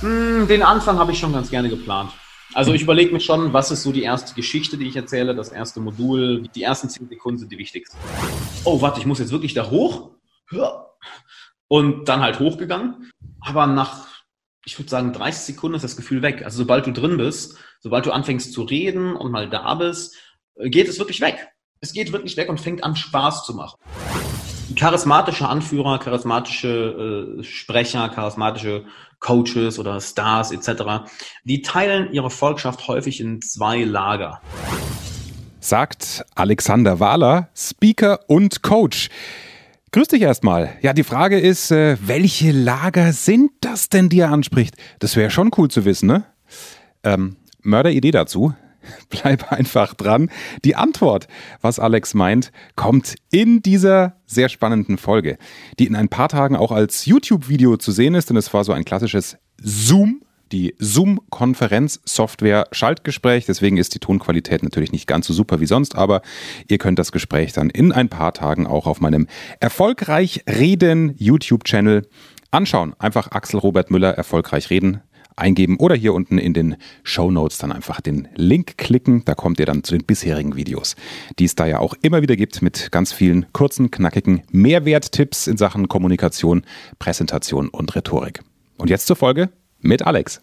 Hm, den Anfang habe ich schon ganz gerne geplant. Also ich überlege mir schon, was ist so die erste Geschichte, die ich erzähle, das erste Modul, die ersten zehn Sekunden sind die wichtigsten. Oh, warte, ich muss jetzt wirklich da hoch? Und dann halt hochgegangen. Aber nach, ich würde sagen, 30 Sekunden ist das Gefühl weg. Also sobald du drin bist, sobald du anfängst zu reden und mal da bist, geht es wirklich weg. Es geht wirklich weg und fängt an Spaß zu machen. Charismatische Anführer, charismatische äh, Sprecher, charismatische Coaches oder Stars etc., die teilen ihre Volkschaft häufig in zwei Lager. Sagt Alexander Wahler, Speaker und Coach. Grüß dich erstmal. Ja, die Frage ist, äh, welche Lager sind das denn, die er anspricht? Das wäre schon cool zu wissen, ne? Ähm, Mörderidee dazu. Bleib einfach dran. Die Antwort, was Alex meint, kommt in dieser sehr spannenden Folge, die in ein paar Tagen auch als YouTube-Video zu sehen ist, denn es war so ein klassisches Zoom die Zoom-Konferenz-Software Schaltgespräch. Deswegen ist die Tonqualität natürlich nicht ganz so super wie sonst, aber ihr könnt das Gespräch dann in ein paar Tagen auch auf meinem Erfolgreich Reden YouTube-Channel anschauen. Einfach Axel Robert Müller erfolgreich reden eingeben oder hier unten in den Show Notes dann einfach den Link klicken. Da kommt ihr dann zu den bisherigen Videos, die es da ja auch immer wieder gibt mit ganz vielen kurzen, knackigen Mehrwerttipps in Sachen Kommunikation, Präsentation und Rhetorik. Und jetzt zur Folge mit Alex.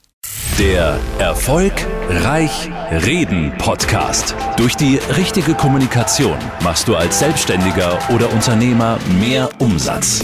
Der Erfolg Reich Reden Podcast. Durch die richtige Kommunikation machst du als Selbstständiger oder Unternehmer mehr Umsatz.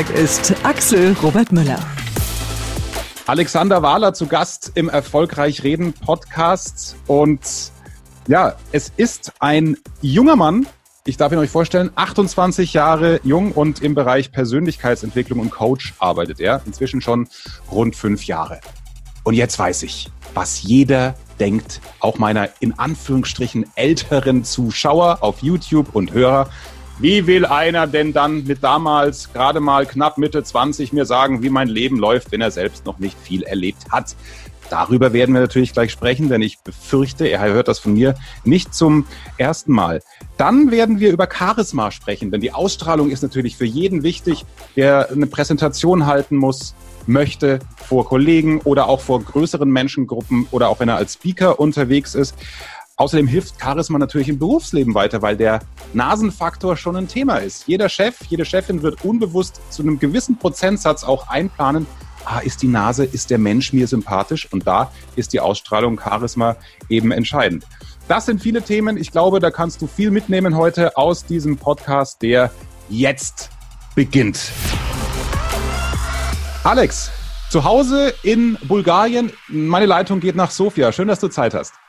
ist, Axel Robert Müller. Alexander Wahler zu Gast im Erfolgreich Reden Podcast und ja, es ist ein junger Mann. Ich darf ihn euch vorstellen, 28 Jahre jung und im Bereich Persönlichkeitsentwicklung und Coach arbeitet er. Inzwischen schon rund fünf Jahre. Und jetzt weiß ich, was jeder denkt, auch meiner in Anführungsstrichen älteren Zuschauer auf YouTube und Hörer. Wie will einer denn dann mit damals gerade mal knapp Mitte 20 mir sagen, wie mein Leben läuft, wenn er selbst noch nicht viel erlebt hat? Darüber werden wir natürlich gleich sprechen, denn ich befürchte, er hört das von mir nicht zum ersten Mal. Dann werden wir über Charisma sprechen, denn die Ausstrahlung ist natürlich für jeden wichtig, der eine Präsentation halten muss, möchte vor Kollegen oder auch vor größeren Menschengruppen oder auch wenn er als Speaker unterwegs ist. Außerdem hilft Charisma natürlich im Berufsleben weiter, weil der Nasenfaktor schon ein Thema ist. Jeder Chef, jede Chefin wird unbewusst zu einem gewissen Prozentsatz auch einplanen, ah, ist die Nase, ist der Mensch mir sympathisch? Und da ist die Ausstrahlung Charisma eben entscheidend. Das sind viele Themen. Ich glaube, da kannst du viel mitnehmen heute aus diesem Podcast, der jetzt beginnt. Alex, zu Hause in Bulgarien. Meine Leitung geht nach Sofia. Schön, dass du Zeit hast.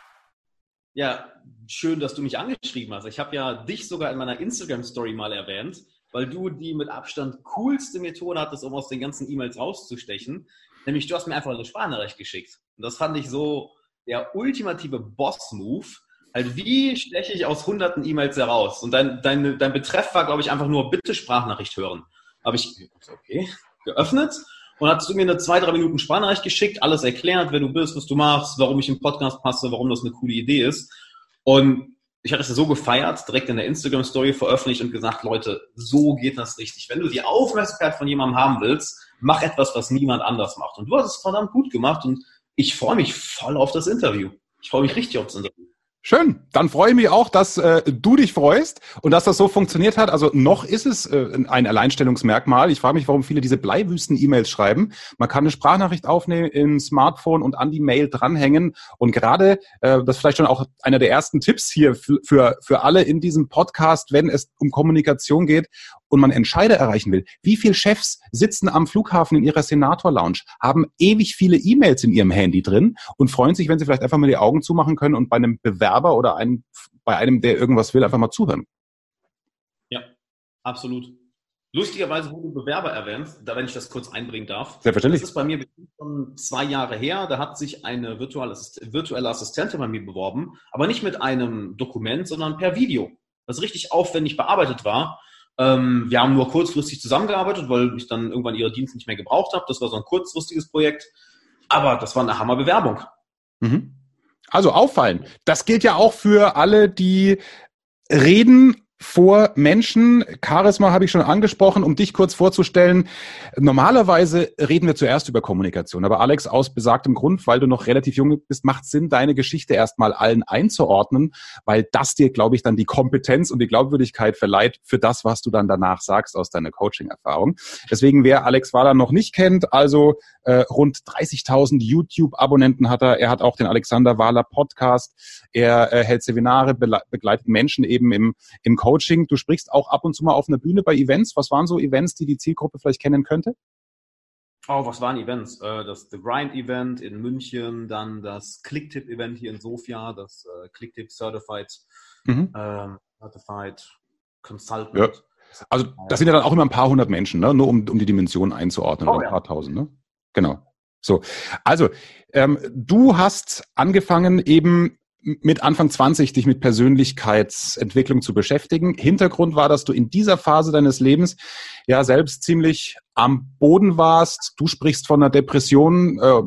Ja, schön, dass du mich angeschrieben hast. Ich habe ja dich sogar in meiner Instagram-Story mal erwähnt weil du die mit Abstand coolste Methode hattest, um aus den ganzen E-Mails rauszustechen. Nämlich du hast mir einfach eine Sprachnachricht geschickt. Und das fand ich so der ultimative Boss-Move. Halt, wie steche ich aus hunderten E-Mails heraus? Und dein, dein, dein Betreff war, glaube ich, einfach nur bitte Sprachnachricht hören. Habe ich, okay, geöffnet und hast du mir eine zwei, drei Minuten Sprachnachricht geschickt, alles erklärt, wer du bist, was du machst, warum ich im Podcast passe, warum das eine coole Idee ist. Und ich hatte es so gefeiert, direkt in der Instagram-Story veröffentlicht und gesagt, Leute, so geht das richtig. Wenn du die Aufmerksamkeit von jemandem haben willst, mach etwas, was niemand anders macht. Und du hast es verdammt gut gemacht und ich freue mich voll auf das Interview. Ich freue mich richtig auf das Interview. Schön. Dann freue ich mich auch, dass äh, du dich freust und dass das so funktioniert hat. Also noch ist es äh, ein Alleinstellungsmerkmal. Ich frage mich, warum viele diese Bleiwüsten-E-Mails schreiben. Man kann eine Sprachnachricht aufnehmen im Smartphone und an die Mail dranhängen. Und gerade, äh, das ist vielleicht schon auch einer der ersten Tipps hier für, für alle in diesem Podcast, wenn es um Kommunikation geht und man Entscheider erreichen will, wie viele Chefs sitzen am Flughafen in ihrer Senator-Lounge, haben ewig viele E-Mails in ihrem Handy drin und freuen sich, wenn sie vielleicht einfach mal die Augen zumachen können und bei einem Bewerber oder einem, bei einem, der irgendwas will, einfach mal zuhören. Ja, absolut. Lustigerweise wurde Bewerber erwähnt, da wenn ich das kurz einbringen darf. Selbstverständlich. Das ist bei mir schon zwei Jahre her. Da hat sich eine virtuelle, virtuelle Assistentin bei mir beworben, aber nicht mit einem Dokument, sondern per Video, das richtig aufwendig bearbeitet war. Ähm, wir haben nur kurzfristig zusammengearbeitet, weil ich dann irgendwann ihre Dienste nicht mehr gebraucht habe. Das war so ein kurzfristiges Projekt. Aber das war eine Hammerbewerbung. Mhm. Also auffallen. Das gilt ja auch für alle, die reden vor Menschen. Charisma habe ich schon angesprochen, um dich kurz vorzustellen. Normalerweise reden wir zuerst über Kommunikation, aber Alex, aus besagtem Grund, weil du noch relativ jung bist, macht Sinn, deine Geschichte erstmal allen einzuordnen, weil das dir, glaube ich, dann die Kompetenz und die Glaubwürdigkeit verleiht für das, was du dann danach sagst aus deiner Coaching-Erfahrung. Deswegen, wer Alex Wahler noch nicht kennt, also äh, rund 30.000 YouTube-Abonnenten hat er. Er hat auch den Alexander Wahler Podcast. Er äh, hält Seminare, begleitet Menschen eben im, im Coaching. Du sprichst auch ab und zu mal auf einer Bühne bei Events. Was waren so Events, die die Zielgruppe vielleicht kennen könnte? Oh, was waren Events? Äh, das The Grind Event in München, dann das Clicktip Event hier in Sofia, das äh, Clicktip Certified, mhm. ähm, Certified Consultant. Ja. Also das sind ja dann auch immer ein paar hundert Menschen, ne? nur um, um die Dimension einzuordnen, oh, oder ein paar tausend. Ne? Genau. So, also ähm, du hast angefangen eben mit Anfang 20 dich mit Persönlichkeitsentwicklung zu beschäftigen. Hintergrund war, dass du in dieser Phase deines Lebens ja selbst ziemlich am Boden warst. Du sprichst von einer Depression. Äh,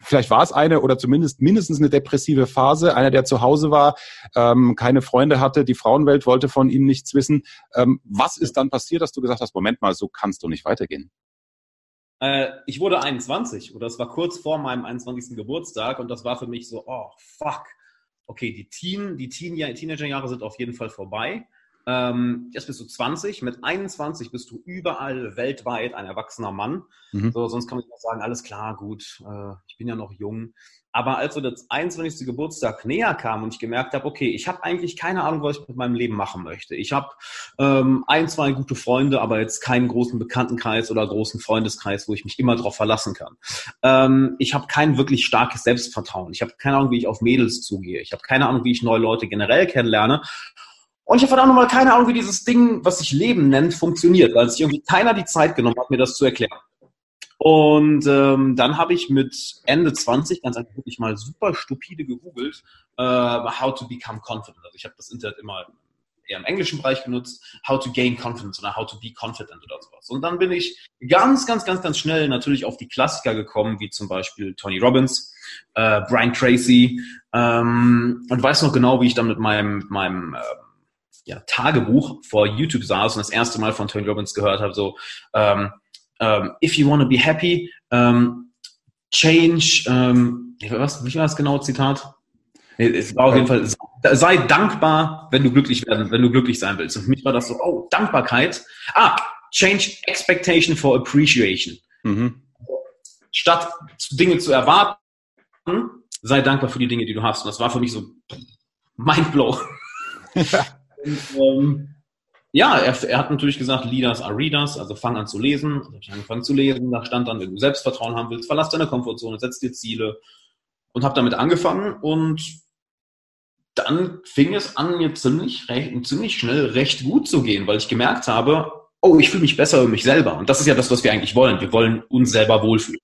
vielleicht war es eine oder zumindest mindestens eine depressive Phase. Einer, der zu Hause war, ähm, keine Freunde hatte, die Frauenwelt wollte von ihm nichts wissen. Ähm, was ist dann passiert, dass du gesagt hast, Moment mal, so kannst du nicht weitergehen? Äh, ich wurde 21 oder es war kurz vor meinem 21. Geburtstag und das war für mich so, oh fuck, okay, die, Teen, die Teen Teenagerjahre sind auf jeden Fall vorbei. Ähm, jetzt bist du 20, mit 21 bist du überall weltweit ein erwachsener Mann. Mhm. So, sonst kann man sagen, alles klar, gut, äh, ich bin ja noch jung. Aber als so der 21. Geburtstag näher kam und ich gemerkt habe, okay, ich habe eigentlich keine Ahnung, was ich mit meinem Leben machen möchte. Ich habe ähm, ein, zwei gute Freunde, aber jetzt keinen großen Bekanntenkreis oder großen Freundeskreis, wo ich mich immer drauf verlassen kann. Ähm, ich habe kein wirklich starkes Selbstvertrauen. Ich habe keine Ahnung, wie ich auf Mädels zugehe. Ich habe keine Ahnung, wie ich neue Leute generell kennenlerne. Und ich habe verdammt nochmal keine Ahnung, wie dieses Ding, was sich Leben nennt, funktioniert, weil sich irgendwie keiner die Zeit genommen hat, mir das zu erklären. Und ähm, dann habe ich mit Ende 20 ganz einfach wirklich mal super stupide gegoogelt, äh, how to become confident. Also ich habe das Internet immer eher im englischen Bereich genutzt, how to gain confidence oder how to be confident oder sowas. Und dann bin ich ganz, ganz, ganz, ganz schnell natürlich auf die Klassiker gekommen, wie zum Beispiel Tony Robbins, äh, Brian Tracy ähm, und weiß noch genau, wie ich dann mit meinem, meinem äh, ja, Tagebuch vor YouTube saß und das erste Mal von Tony Robbins gehört habe, so ähm, ähm, if you want to be happy, ähm, change, ähm, was, wie war das genau Zitat? Es war auf jeden Fall, sei dankbar, wenn du glücklich werden, wenn du glücklich sein willst. Und für mich war das so, oh, Dankbarkeit. Ah, change expectation for appreciation. Mhm. Statt Dinge zu erwarten, sei dankbar für die Dinge, die du hast. Und das war für mich so mindblow. Ja. Und, ähm, ja, er, er, hat natürlich gesagt, Leaders are Readers, also fang an zu lesen. Also habe ich angefangen zu lesen. Da stand dann, wenn du Selbstvertrauen haben willst, verlass deine Komfortzone, setz dir Ziele und habe damit angefangen und dann fing es an, mir ziemlich, recht, ziemlich schnell recht gut zu gehen, weil ich gemerkt habe, oh, ich fühle mich besser über mich selber. Und das ist ja das, was wir eigentlich wollen. Wir wollen uns selber wohlfühlen.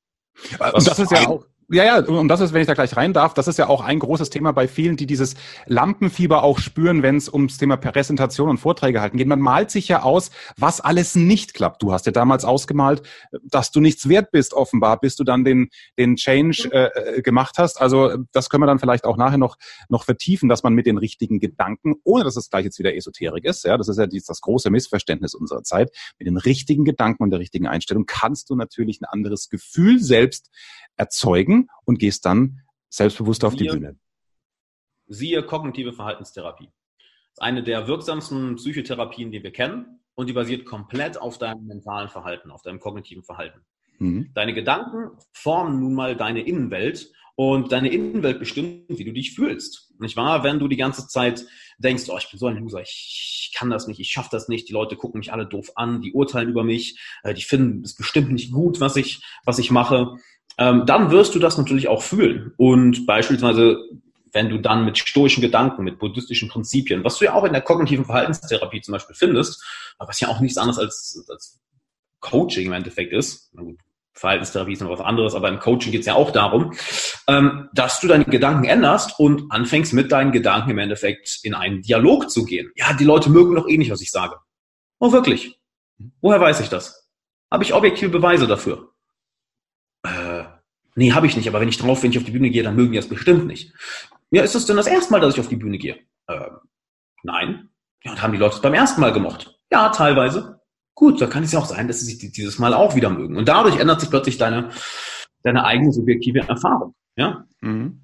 Und das ist ja auch ja, ja, und das ist, wenn ich da gleich rein darf, das ist ja auch ein großes Thema bei vielen, die dieses Lampenfieber auch spüren, wenn es ums Thema Präsentation und Vorträge halten geht. Man malt sich ja aus, was alles nicht klappt. Du hast ja damals ausgemalt, dass du nichts wert bist, offenbar, bis du dann den, den Change äh, äh gemacht hast. Also das können wir dann vielleicht auch nachher noch, noch vertiefen, dass man mit den richtigen Gedanken, ohne dass es gleich jetzt wieder Esoterik ist, ja, das ist ja das große Missverständnis unserer Zeit, mit den richtigen Gedanken und der richtigen Einstellung kannst du natürlich ein anderes Gefühl selbst erzeugen und gehst dann selbstbewusst auf die Bühne. Siehe kognitive Verhaltenstherapie. Das ist eine der wirksamsten Psychotherapien, die wir kennen und die basiert komplett auf deinem mentalen Verhalten, auf deinem kognitiven Verhalten. Mhm. Deine Gedanken formen nun mal deine Innenwelt und deine Innenwelt bestimmt, wie du dich fühlst. Nicht wahr? Wenn du die ganze Zeit denkst, oh, ich bin so ein Loser, ich kann das nicht, ich schaffe das nicht, die Leute gucken mich alle doof an, die urteilen über mich, äh, die finden es bestimmt nicht gut, was ich, was ich mache, ähm, dann wirst du das natürlich auch fühlen. Und beispielsweise wenn du dann mit stoischen Gedanken, mit buddhistischen Prinzipien, was du ja auch in der kognitiven Verhaltenstherapie zum Beispiel findest, was ja auch nichts anderes als, als Coaching im Endeffekt ist, Verhaltenstherapie ist noch was anderes, aber im Coaching geht es ja auch darum, ähm, dass du deine Gedanken änderst und anfängst mit deinen Gedanken im Endeffekt in einen Dialog zu gehen. Ja, die Leute mögen doch eh nicht, was ich sage. Oh, wirklich? Woher weiß ich das? Habe ich objektive Beweise dafür? Äh, nee, habe ich nicht, aber wenn ich drauf, wenn ich auf die Bühne gehe, dann mögen die das bestimmt nicht. Ja, ist das denn das erste Mal, dass ich auf die Bühne gehe? Äh, nein. Ja, und haben die Leute es beim ersten Mal gemocht? Ja, teilweise. Gut, da kann es ja auch sein, dass sie sich dieses Mal auch wieder mögen. Und dadurch ändert sich plötzlich deine, deine eigene subjektive Erfahrung. Ja? Mhm.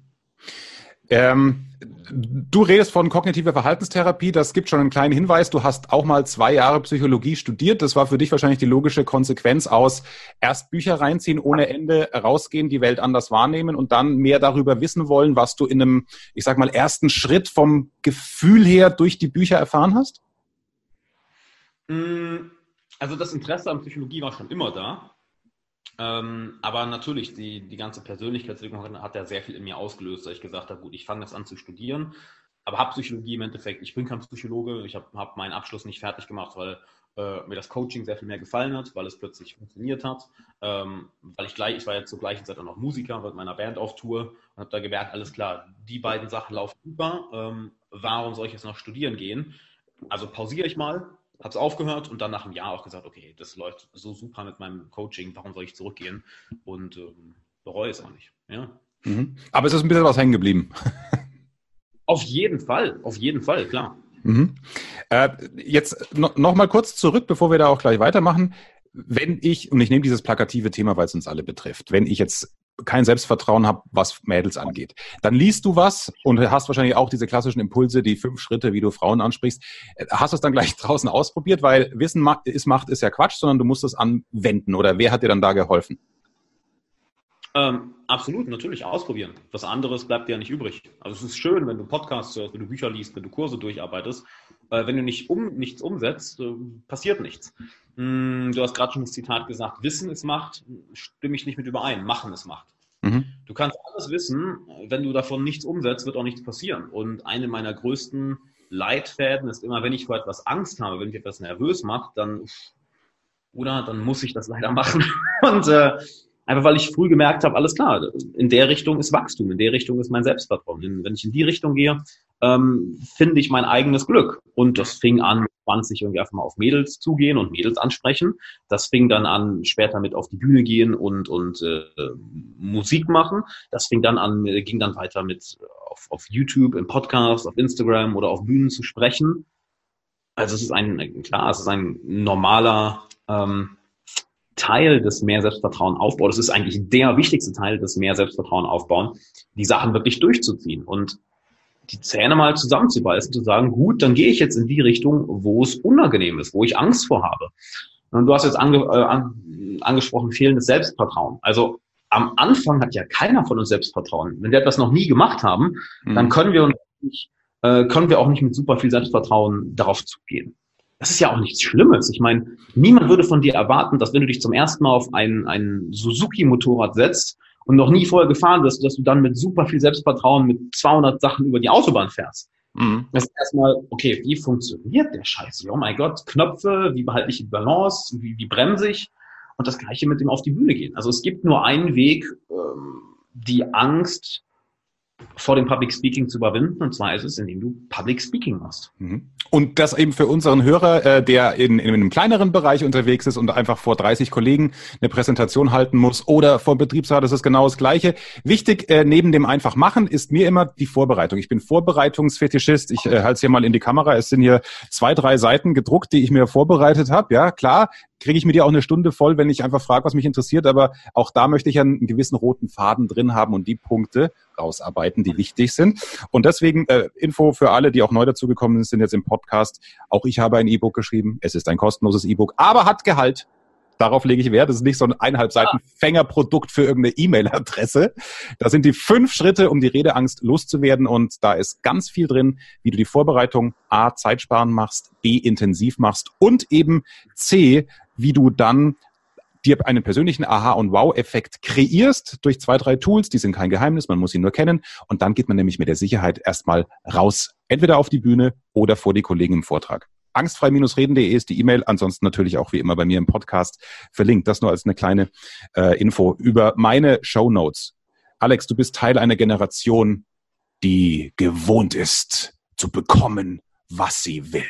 Ähm, du redest von kognitiver Verhaltenstherapie. Das gibt schon einen kleinen Hinweis. Du hast auch mal zwei Jahre Psychologie studiert. Das war für dich wahrscheinlich die logische Konsequenz aus erst Bücher reinziehen, ohne Ende rausgehen, die Welt anders wahrnehmen und dann mehr darüber wissen wollen, was du in einem, ich sag mal, ersten Schritt vom Gefühl her durch die Bücher erfahren hast? Mm, also das Interesse an Psychologie war schon immer da. Ähm, aber natürlich, die, die ganze Persönlichkeitsentwicklung hat ja sehr viel in mir ausgelöst, dass ich gesagt habe, gut, ich fange jetzt an zu studieren, aber habe Psychologie im Endeffekt, ich bin kein Psychologe, ich habe hab meinen Abschluss nicht fertig gemacht, weil äh, mir das Coaching sehr viel mehr gefallen hat, weil es plötzlich funktioniert hat, ähm, weil ich gleich, ich war ja zur gleichen Zeit auch noch Musiker mit meiner Band auf Tour und habe da gemerkt, alles klar, die beiden Sachen laufen über, ähm, warum soll ich jetzt noch studieren gehen? Also pausiere ich mal, habe es aufgehört und dann nach einem Jahr auch gesagt, okay, das läuft so super mit meinem Coaching, warum soll ich zurückgehen? Und ähm, bereue es auch nicht. Ja. Mhm. Aber es ist ein bisschen was hängen geblieben. auf jeden Fall, auf jeden Fall, klar. Mhm. Äh, jetzt no, noch mal kurz zurück, bevor wir da auch gleich weitermachen. Wenn ich, und ich nehme dieses plakative Thema, weil es uns alle betrifft, wenn ich jetzt kein Selbstvertrauen habe, was Mädels angeht. Dann liest du was und hast wahrscheinlich auch diese klassischen Impulse, die fünf Schritte, wie du Frauen ansprichst. Hast du es dann gleich draußen ausprobiert, weil Wissen ist Macht ist ja Quatsch, sondern du musst es anwenden. Oder wer hat dir dann da geholfen? Ähm, absolut, natürlich ausprobieren. Was anderes bleibt dir ja nicht übrig. Also es ist schön, wenn du Podcasts hörst, wenn du Bücher liest, wenn du Kurse durcharbeitest. Äh, wenn du nicht um, nichts umsetzt, äh, passiert nichts. Hm, du hast gerade schon das Zitat gesagt, Wissen ist Macht, stimme ich nicht mit überein, Machen ist Macht. Mhm. Du kannst alles wissen, wenn du davon nichts umsetzt, wird auch nichts passieren. Und eine meiner größten Leitfäden ist immer, wenn ich vor etwas Angst habe, wenn mich etwas nervös macht, dann, oder dann muss ich das leider machen. Und äh, einfach weil ich früh gemerkt habe, alles klar, in der Richtung ist Wachstum, in der Richtung ist mein Selbstvertrauen. Wenn ich in die Richtung gehe, ähm, finde ich mein eigenes Glück. Und das fing an, 20 irgendwie einfach mal auf Mädels zugehen und Mädels ansprechen. Das fing dann an, später mit auf die Bühne gehen und, und äh, Musik machen. Das fing dann an, ging dann weiter mit auf, auf YouTube, im Podcast, auf Instagram oder auf Bühnen zu sprechen. Also es ist ein, klar, es ist ein normaler ähm, Teil des mehr Selbstvertrauen aufbauen. Das ist eigentlich der wichtigste Teil des mehr Selbstvertrauen aufbauen, die Sachen wirklich durchzuziehen. Und die Zähne mal zusammenzubeißen, zu sagen, gut, dann gehe ich jetzt in die Richtung, wo es unangenehm ist, wo ich Angst vor habe. Und du hast jetzt ange, äh, an, angesprochen, fehlendes Selbstvertrauen. Also am Anfang hat ja keiner von uns Selbstvertrauen. Wenn wir etwas noch nie gemacht haben, mhm. dann können wir uns nicht, äh, können wir auch nicht mit super viel Selbstvertrauen darauf zugehen. Das ist ja auch nichts Schlimmes. Ich meine, niemand würde von dir erwarten, dass wenn du dich zum ersten Mal auf ein, ein Suzuki-Motorrad setzt und noch nie vorher gefahren bist, dass du dann mit super viel Selbstvertrauen mit 200 Sachen über die Autobahn fährst. Mhm. Das ist erstmal, okay, wie funktioniert der Scheiß? Oh mein Gott, Knöpfe, wie behalte ich die Balance, wie, wie bremse ich? Und das gleiche mit dem auf die Bühne gehen. Also es gibt nur einen Weg, ähm, die Angst vor dem Public Speaking zu überwinden. Und zwar ist es, indem du Public Speaking machst. Mhm. Und das eben für unseren Hörer, äh, der in, in einem kleineren Bereich unterwegs ist und einfach vor 30 Kollegen eine Präsentation halten muss oder vor Betriebsrat, ist genau das Gleiche. Wichtig, äh, neben dem einfach machen, ist mir immer die Vorbereitung. Ich bin Vorbereitungsfetischist. Ich äh, halte es hier mal in die Kamera. Es sind hier zwei, drei Seiten gedruckt, die ich mir vorbereitet habe. Ja, klar, kriege ich mir die auch eine Stunde voll, wenn ich einfach frage, was mich interessiert. Aber auch da möchte ich einen gewissen roten Faden drin haben und die Punkte rausarbeiten, die wichtig sind. Und deswegen äh, Info für alle, die auch neu dazugekommen sind jetzt im Podcast. Auch ich habe ein E-Book geschrieben. Es ist ein kostenloses E-Book, aber hat Gehalt. Darauf lege ich Wert. Das ist nicht so ein eineinhalb Seiten Fängerprodukt für irgendeine E-Mail-Adresse. Das sind die fünf Schritte, um die Redeangst loszuwerden. Und da ist ganz viel drin, wie du die Vorbereitung A, Zeitsparen machst, B, intensiv machst und eben C, wie du dann dir einen persönlichen Aha- und Wow-Effekt kreierst durch zwei, drei Tools, die sind kein Geheimnis, man muss ihn nur kennen und dann geht man nämlich mit der Sicherheit erstmal raus, entweder auf die Bühne oder vor die Kollegen im Vortrag. Angstfrei-reden.de ist die E-Mail, ansonsten natürlich auch wie immer bei mir im Podcast verlinkt. Das nur als eine kleine äh, Info über meine Show Notes. Alex, du bist Teil einer Generation, die gewohnt ist zu bekommen, was sie will.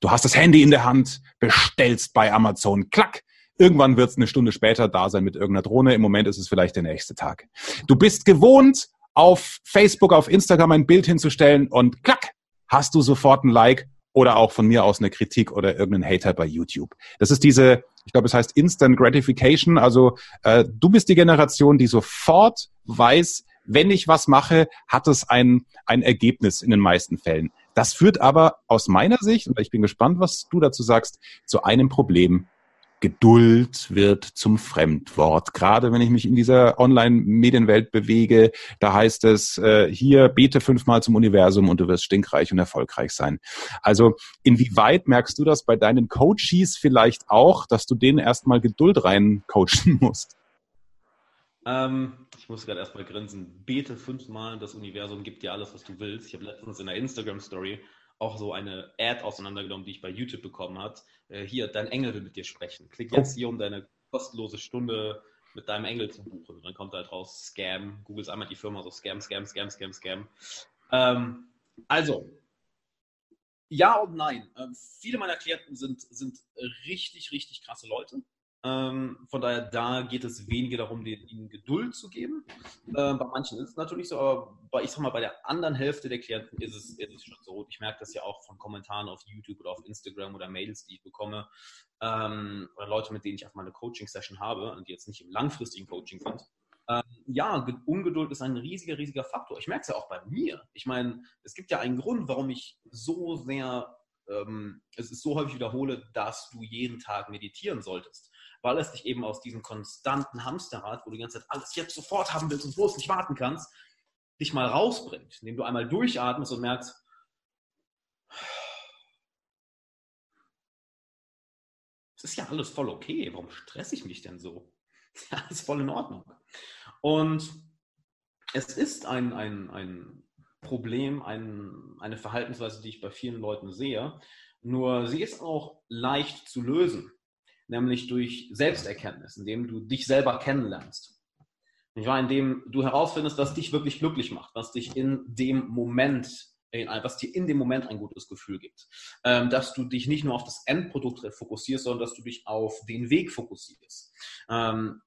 Du hast das Handy in der Hand, bestellst bei Amazon, klack, Irgendwann wird es eine Stunde später da sein mit irgendeiner Drohne. Im Moment ist es vielleicht der nächste Tag. Du bist gewohnt, auf Facebook, auf Instagram ein Bild hinzustellen und klack, hast du sofort ein Like oder auch von mir aus eine Kritik oder irgendeinen Hater bei YouTube. Das ist diese, ich glaube, es heißt Instant Gratification. Also äh, du bist die Generation, die sofort weiß, wenn ich was mache, hat es ein, ein Ergebnis in den meisten Fällen. Das führt aber aus meiner Sicht, und ich bin gespannt, was du dazu sagst, zu einem Problem, Geduld wird zum Fremdwort. Gerade wenn ich mich in dieser Online-Medienwelt bewege, da heißt es, äh, hier bete fünfmal zum Universum und du wirst stinkreich und erfolgreich sein. Also inwieweit merkst du das bei deinen Coaches vielleicht auch, dass du denen erstmal Geduld rein coachen musst? Ähm, ich muss gerade erstmal grinsen. Bete fünfmal, das Universum gibt dir alles, was du willst. Ich habe letztens in der Instagram-Story auch so eine Ad auseinandergenommen, die ich bei YouTube bekommen habe. Äh, hier, dein Engel will mit dir sprechen. Klick jetzt hier, um deine kostenlose Stunde mit deinem Engel zu buchen. Und dann kommt halt raus Scam. Googles einmal die Firma so Scam, Scam, Scam, Scam, Scam. Ähm, also, ja und nein. Ähm, viele meiner Klienten sind, sind richtig, richtig krasse Leute. Ähm, von daher, da geht es weniger darum, ihnen Geduld zu geben. Ähm, bei manchen ist es natürlich so, aber bei, ich sag mal, bei der anderen Hälfte der Klienten ist es, ist es schon so. Ich merke das ja auch von Kommentaren auf YouTube oder auf Instagram oder Mails, die ich bekomme, ähm, oder Leute, mit denen ich auf meine Coaching-Session habe und die jetzt nicht im langfristigen Coaching sind. Ähm, ja, Ungeduld ist ein riesiger, riesiger Faktor. Ich merke es ja auch bei mir. Ich meine, es gibt ja einen Grund, warum ich so sehr ähm, es ist so häufig wiederhole, dass du jeden Tag meditieren solltest weil es dich eben aus diesem konstanten Hamsterrad, wo du die ganze Zeit alles jetzt sofort haben willst und bloß nicht warten kannst, dich mal rausbringt, indem du einmal durchatmest und merkst, es ist ja alles voll okay, warum stresse ich mich denn so? Ja, ist voll in Ordnung. Und es ist ein, ein, ein Problem, ein, eine Verhaltensweise, die ich bei vielen Leuten sehe, nur sie ist auch leicht zu lösen nämlich durch Selbsterkenntnis, indem du dich selber kennenlernst. Ich war, indem du herausfindest, was dich wirklich glücklich macht, was dich in dem Moment, was dir in dem Moment ein gutes Gefühl gibt. Ähm, dass du dich nicht nur auf das Endprodukt fokussierst, sondern dass du dich auf den Weg fokussierst. Ähm,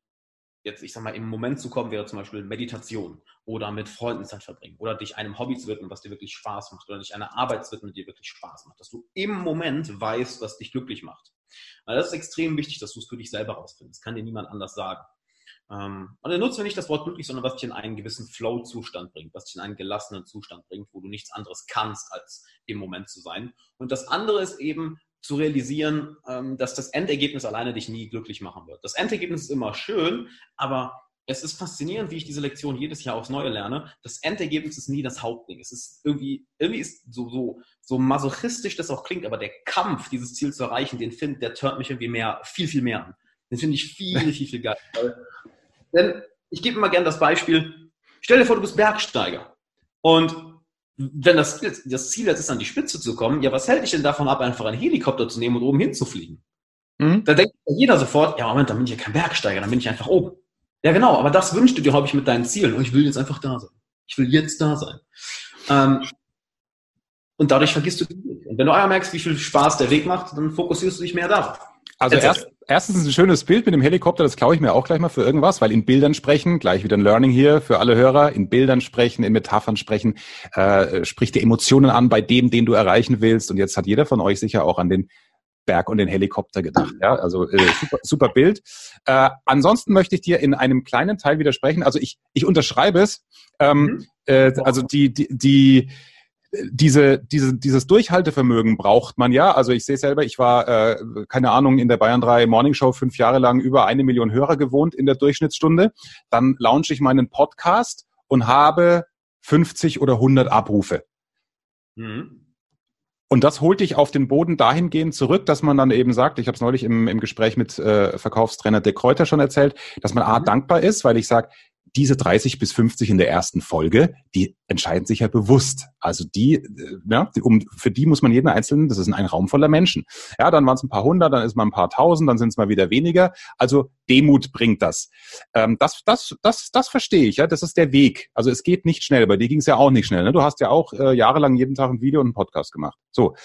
jetzt, ich sag mal, im Moment zu kommen, wäre zum Beispiel Meditation oder mit Freunden Zeit verbringen oder dich einem Hobby zu widmen, was dir wirklich Spaß macht oder dich einer Arbeit zu widmen, die dir wirklich Spaß macht. Dass du im Moment weißt, was dich glücklich macht. Weil das ist extrem wichtig, dass du es für dich selber rausfindest. Das kann dir niemand anders sagen. Ähm, und dann nutzt du nicht das Wort glücklich, sondern was dich in einen gewissen Flow-Zustand bringt, was dich in einen gelassenen Zustand bringt, wo du nichts anderes kannst, als im Moment zu sein. Und das andere ist eben, zu realisieren, ähm, dass das Endergebnis alleine dich nie glücklich machen wird. Das Endergebnis ist immer schön, aber es ist faszinierend, wie ich diese Lektion jedes Jahr aufs Neue lerne. Das Endergebnis ist nie das Hauptding. Es ist irgendwie, irgendwie ist so, so, so masochistisch das auch klingt, aber der Kampf, dieses Ziel zu erreichen, den finde, der turnt mich irgendwie mehr, viel, viel mehr an. Den finde ich viel, viel, viel geil. Denn ich gebe immer gerne das Beispiel, stell dir vor, du bist Bergsteiger und wenn das, das Ziel jetzt ist, an die Spitze zu kommen, ja, was hält dich denn davon ab, einfach einen Helikopter zu nehmen und oben hinzufliegen? Mhm. Da denkt jeder sofort, ja, Moment, dann bin ich ja kein Bergsteiger, dann bin ich einfach oben. Ja, genau, aber das wünschst du dir, ich, mit deinen Zielen und ich will jetzt einfach da sein. Ich will jetzt da sein. Ähm, und dadurch vergisst du den Weg. Und wenn du einmal merkst, wie viel Spaß der Weg macht, dann fokussierst du dich mehr darauf. Also erst, erstens ein schönes Bild mit dem Helikopter, das klaue ich mir auch gleich mal für irgendwas, weil in Bildern sprechen, gleich wieder ein Learning hier für alle Hörer, in Bildern sprechen, in Metaphern sprechen, äh, spricht die Emotionen an bei dem, den du erreichen willst. Und jetzt hat jeder von euch sicher auch an den Berg und den Helikopter gedacht. Ja, also äh, super, super Bild. Äh, ansonsten möchte ich dir in einem kleinen Teil widersprechen. Also ich, ich unterschreibe es. Ähm, mhm. äh, also die, die, die diese, diese, dieses Durchhaltevermögen braucht man ja. Also ich sehe selber, ich war, äh, keine Ahnung, in der Bayern 3 Morning Show fünf Jahre lang über eine Million Hörer gewohnt in der Durchschnittsstunde. Dann launche ich meinen Podcast und habe 50 oder 100 Abrufe. Mhm. Und das holt dich auf den Boden dahingehend zurück, dass man dann eben sagt, ich habe es neulich im, im Gespräch mit äh, Verkaufstrainer De Kräuter schon erzählt, dass man A, mhm. dankbar ist, weil ich sage, diese 30 bis 50 in der ersten Folge, die entscheiden sich ja bewusst. Also die, äh, ja, um, für die muss man jeden einzelnen, das ist ein Raum voller Menschen. Ja, dann waren es ein paar hundert, dann ist man ein paar tausend, dann sind es mal wieder weniger. Also Demut bringt das. Ähm, das, das, das, das verstehe ich. Ja, das ist der Weg. Also es geht nicht schnell. Bei dir ging es ja auch nicht schnell. Ne? Du hast ja auch äh, jahrelang jeden Tag ein Video und einen Podcast gemacht. So,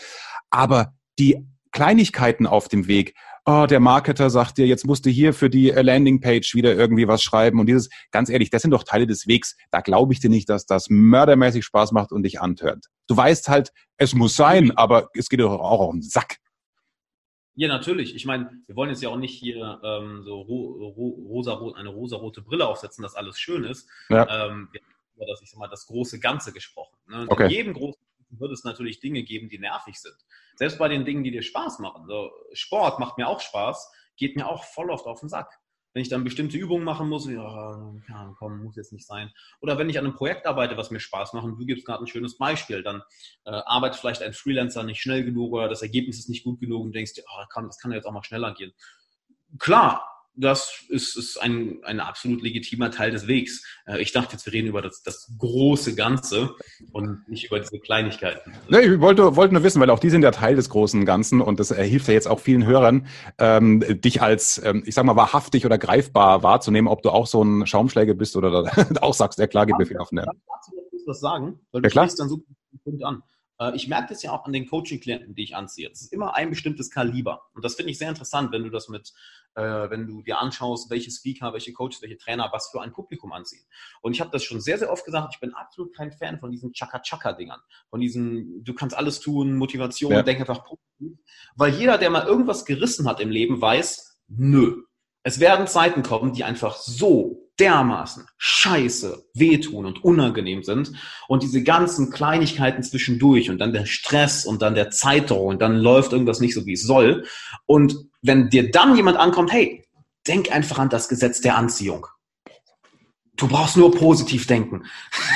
aber die Kleinigkeiten auf dem Weg, oh, der Marketer sagt dir, jetzt musst du hier für die äh, Landingpage wieder irgendwie was schreiben und dieses, ganz ehrlich, das sind doch Teile des Wegs. Da glaube ich dir nicht, dass das mördermäßig Spaß macht und dich antört. Du weißt halt, es muss sein, aber es geht doch auch auf den Sack. Ja, natürlich. Ich meine, wir wollen jetzt ja auch nicht hier ähm, so ro ro rosa eine rosarote Brille aufsetzen, dass alles schön ist. Ja. Ähm, wir haben über das, ich sag mal, das große Ganze gesprochen. Ne? Okay. In jedem großen wird es natürlich Dinge geben, die nervig sind. Selbst bei den Dingen, die dir Spaß machen. So, Sport macht mir auch Spaß, geht mir auch voll oft auf den Sack. Wenn ich dann bestimmte Übungen machen muss, ja, komm, muss jetzt nicht sein. Oder wenn ich an einem Projekt arbeite, was mir Spaß macht, und du gibst gerade ein schönes Beispiel, dann äh, arbeitet vielleicht ein Freelancer nicht schnell genug oder das Ergebnis ist nicht gut genug und denkst dir, oh, das kann jetzt auch mal schneller gehen. Klar, das ist, ist ein, ein absolut legitimer Teil des Wegs. Äh, ich dachte jetzt, wir reden über das, das große Ganze und nicht über diese Kleinigkeiten. Nee, ich wollte, wollte nur wissen, weil auch die sind ja Teil des großen Ganzen und das hilft ja jetzt auch vielen Hörern, ähm, dich als, ähm, ich sag mal, wahrhaftig oder greifbar wahrzunehmen, ob du auch so ein Schaumschläger bist oder auch sagst, ja klar, gib mir viel auf. Ne? Dazu was sagen, weil du ja, klar. dann super Punkt an. Äh, ich merke das ja auch an den Coaching-Klienten, die ich anziehe. Es ist immer ein bestimmtes Kaliber. Und das finde ich sehr interessant, wenn du das mit, wenn du dir anschaust, welche Speaker, welche Coaches, welche Trainer, was für ein Publikum anziehen. Und ich habe das schon sehr, sehr oft gesagt, ich bin absolut kein Fan von diesen Chaka-Chaka-Dingern. Von diesen, du kannst alles tun, Motivation, ja. denk einfach positiv. Weil jeder, der mal irgendwas gerissen hat im Leben, weiß, nö. Es werden Zeiten kommen, die einfach so dermaßen scheiße, wehtun und unangenehm sind und diese ganzen Kleinigkeiten zwischendurch und dann der Stress und dann der Zeitdruck und dann läuft irgendwas nicht so, wie es soll. Und wenn dir dann jemand ankommt, hey, denk einfach an das Gesetz der Anziehung. Du brauchst nur positiv denken.